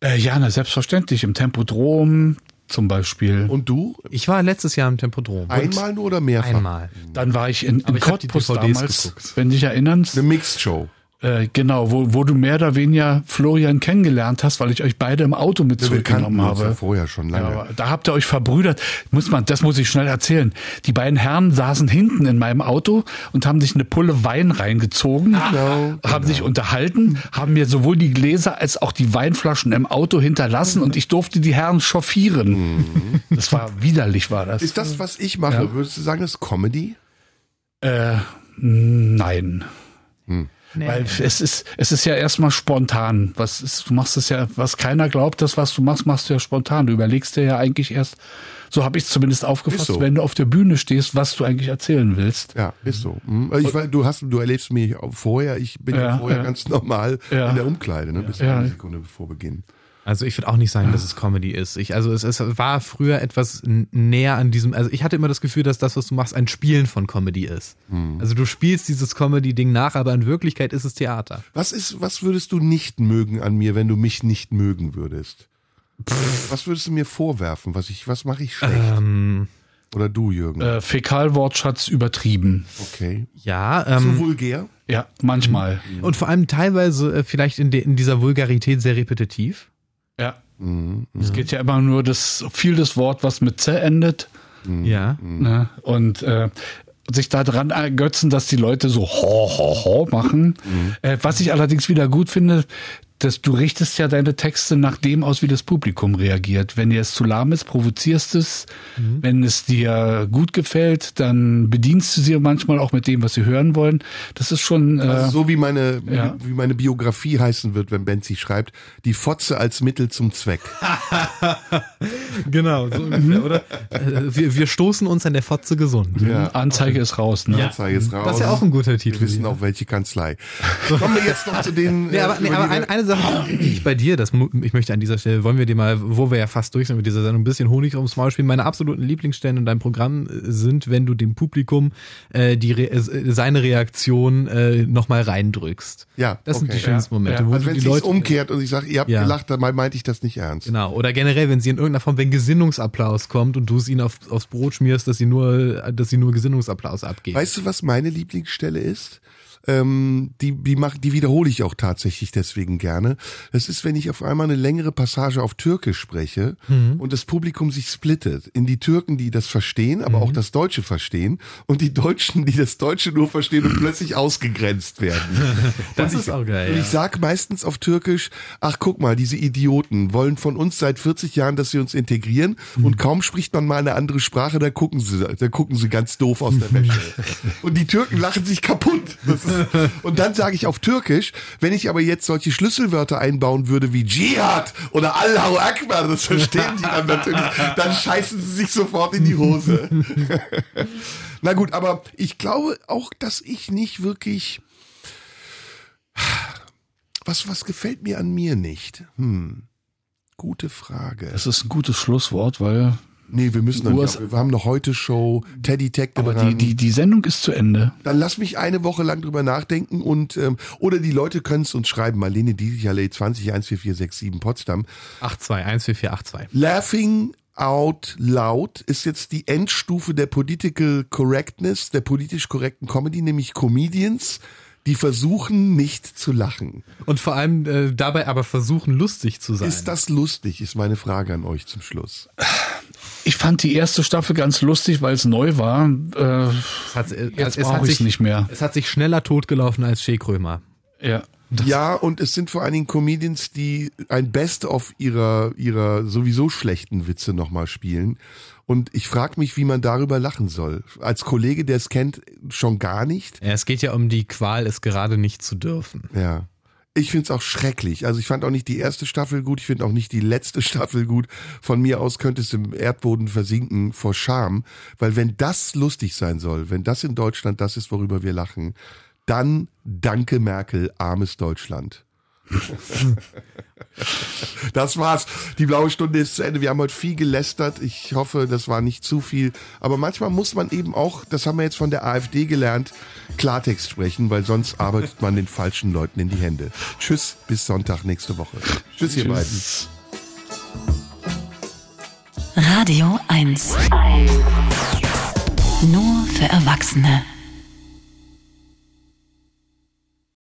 Äh, ja, na, selbstverständlich. Im Tempodrom zum Beispiel. Und du? Ich war letztes Jahr im Tempodrom. Einmal nur oder mehrfach? Einmal. Dann war ich in, in Cottbus damals, geguckt. wenn dich erinnerst. Eine Mixed Show. Äh, genau, wo, wo du mehr oder weniger Florian kennengelernt hast, weil ich euch beide im Auto mit kannten zurückgenommen uns ja habe. vorher schon Ja, lange. aber da habt ihr euch verbrüdert. Muss man, das muss ich schnell erzählen. Die beiden Herren saßen hinten in meinem Auto und haben sich eine Pulle Wein reingezogen, Genau, haben sich unterhalten, haben mir sowohl die Gläser als auch die Weinflaschen im Auto hinterlassen und ich durfte die Herren chauffieren. Das war widerlich, war das. Ist das, was ich mache? Würdest du sagen, das ist Comedy? Äh, nein. Nee. Weil es ist, es ist ja erstmal spontan. Was ist, du machst es ja, was keiner glaubt, das, was du machst, machst du ja spontan. Du überlegst dir ja eigentlich erst, so habe ich es zumindest aufgefasst, so. wenn du auf der Bühne stehst, was du eigentlich erzählen willst. Ja, ist so. Mhm. Ich, weiß, du hast, du erlebst mich auch vorher. Ich bin ja, Ja, vorher ja. ganz normal Ja. in der Umkleide, ne, bis eine Sekunde bevor Beginn. Also ich würde auch nicht sagen, dass es Comedy ist. Ich, also es, es war früher etwas näher an diesem, also ich hatte immer das Gefühl, dass das, was du machst, ein Spielen von Comedy ist. Also du spielst dieses Comedy-Ding nach, aber in Wirklichkeit ist es Theater. Was ist, was würdest du nicht mögen an mir, wenn du mich nicht mögen würdest? Was würdest du mir vorwerfen? Was ich, was mache ich schlecht? Ähm, Oder du, Jürgen? Äh, Fäkalwortschatz übertrieben. okay. ja, So ähm, vulgär? Ja, manchmal. und vor allem teilweise äh, vielleicht in, de, in dieser Vulgarität sehr repetitiv. Ja. Es geht ja immer nur das viel das Wort, was mit Z endet. Ja. Ne? Und äh, sich daran ergötzen, dass die Leute so ho, ho, ho machen. Äh, was ich allerdings wieder gut finde, dass du richtest ja deine Texte nach dem aus, wie das Publikum reagiert. Wenn dir es zu lahm ist, provozierst es. Wenn es dir gut gefällt, dann bedienst du sie manchmal auch mit dem, was sie hören wollen. Das ist schon äh, Also so wie meine, Ja. wie meine Biografie heißen wird, wenn Benzi schreibt, die Fotze als Mittel zum Zweck. Genau, so ungefähr, oder? Äh, Wir, wir stoßen uns an der Fotze gesund. Ja. Anzeige ist raus. Ne? Anzeige ist raus. Das ist ja auch ein guter Titel. Wir wissen auch welche Kanzlei. Kommen wir jetzt noch zu den. Nee, aber, äh, nee, über aber die eine, eine Sache, ich bei dir, das, ich möchte an dieser Stelle, wollen wir dir mal, wo wir ja fast durch sind mit dieser Sendung, ein bisschen Honig ums Maul spielen. Meine absoluten Lieblingsstellen in deinem Programm äh, sind, wenn du dem Publikum äh, die Re äh, seine Reaktion äh, nochmal reindrückst. Ja, Das sind okay. die schönsten Ja, Momente, ja. wo Also du wenn es sich umkehrt und ich sage, ihr habt Ja. gelacht, dann meinte ich das nicht ernst. Genau. Oder generell, wenn sie in irgendeiner Form, wenn Gesinnungsapplaus kommt und du es ihnen auf, aufs Brot schmierst, dass sie nur, dass sie nur Gesinnungsapplaus abgeben. Weißt du, was meine Lieblingsstelle ist? Ähm, die, die, mach, die wiederhole ich auch tatsächlich deswegen gerne. Das ist, wenn ich auf einmal eine längere Passage auf Türkisch spreche und das Publikum sich splittet in die Türken, die das verstehen, aber auch das Deutsche verstehen und die Deutschen, die das Deutsche nur verstehen und plötzlich ausgegrenzt werden. das und ist ich, auch geil. Und ich sag meistens auf Türkisch, ach guck mal, diese Idioten wollen von uns seit 40 Jahren, dass sie uns integrieren und kaum spricht man mal eine andere Sprache, da gucken sie, da gucken sie ganz doof aus der Wäsche. und die Türken lachen sich kaputt. Das ist, und dann sage ich auf Türkisch, wenn ich aber jetzt solche Schlüsselwörter einbauen würde wie Dschihad oder Allahu Akbar, das verstehen die dann natürlich, dann scheißen sie sich sofort in die Hose. Na gut, aber ich glaube auch, dass ich nicht wirklich was, was gefällt mir an mir nicht? Hm. Gute Frage. Das ist ein gutes Schlusswort, weil Nee, wir müssen noch US nicht. Wir haben noch heute Show, Teddy Tech aber die, die, die Sendung ist zu Ende. Dann lass mich eine Woche lang drüber nachdenken und ähm, oder die Leute können es uns schreiben. Marlene Allee 20 14467 Potsdam. 82, 14482. Laughing out loud ist jetzt die Endstufe der Political Correctness, der politisch korrekten Comedy, nämlich Comedians, die versuchen nicht zu lachen. Und vor allem äh, dabei aber versuchen, lustig zu sein. Ist das lustig, ist meine Frage an euch zum Schluss. Ich fand die erste Staffel ganz lustig, weil es neu war. Äh, es hat, äh, jetzt es hat brauche ich sich nicht mehr. Es hat sich schneller totgelaufen als Shea Krömer. Ja. ja, und es sind vor allen Dingen Comedians, die ein Best-of ihrer, ihrer sowieso schlechten Witze nochmal spielen. Und ich frage mich, wie man darüber lachen soll. Als Kollege, der es kennt, schon gar nicht. Ja, es geht ja um die Qual, es gerade nicht zu dürfen. Ja. Ich find's auch schrecklich. Also ich fand auch nicht die erste Staffel gut, ich finde auch nicht die letzte Staffel gut. Von mir aus könnte es im Erdboden versinken vor Scham. Weil wenn das lustig sein soll, wenn das in Deutschland das ist, worüber wir lachen, dann danke Merkel, armes Deutschland. Das war's. Die blaue Stunde ist zu Ende. Wir haben heute viel gelästert. Ich hoffe, das war nicht zu viel. Aber manchmal muss man eben auch, das haben wir jetzt von der AfD gelernt, Klartext sprechen, weil sonst arbeitet man den falschen Leuten in die Hände. Tschüss, bis Sonntag nächste Woche. Tschüss, ihr beiden. Radio 1. Nur für Erwachsene.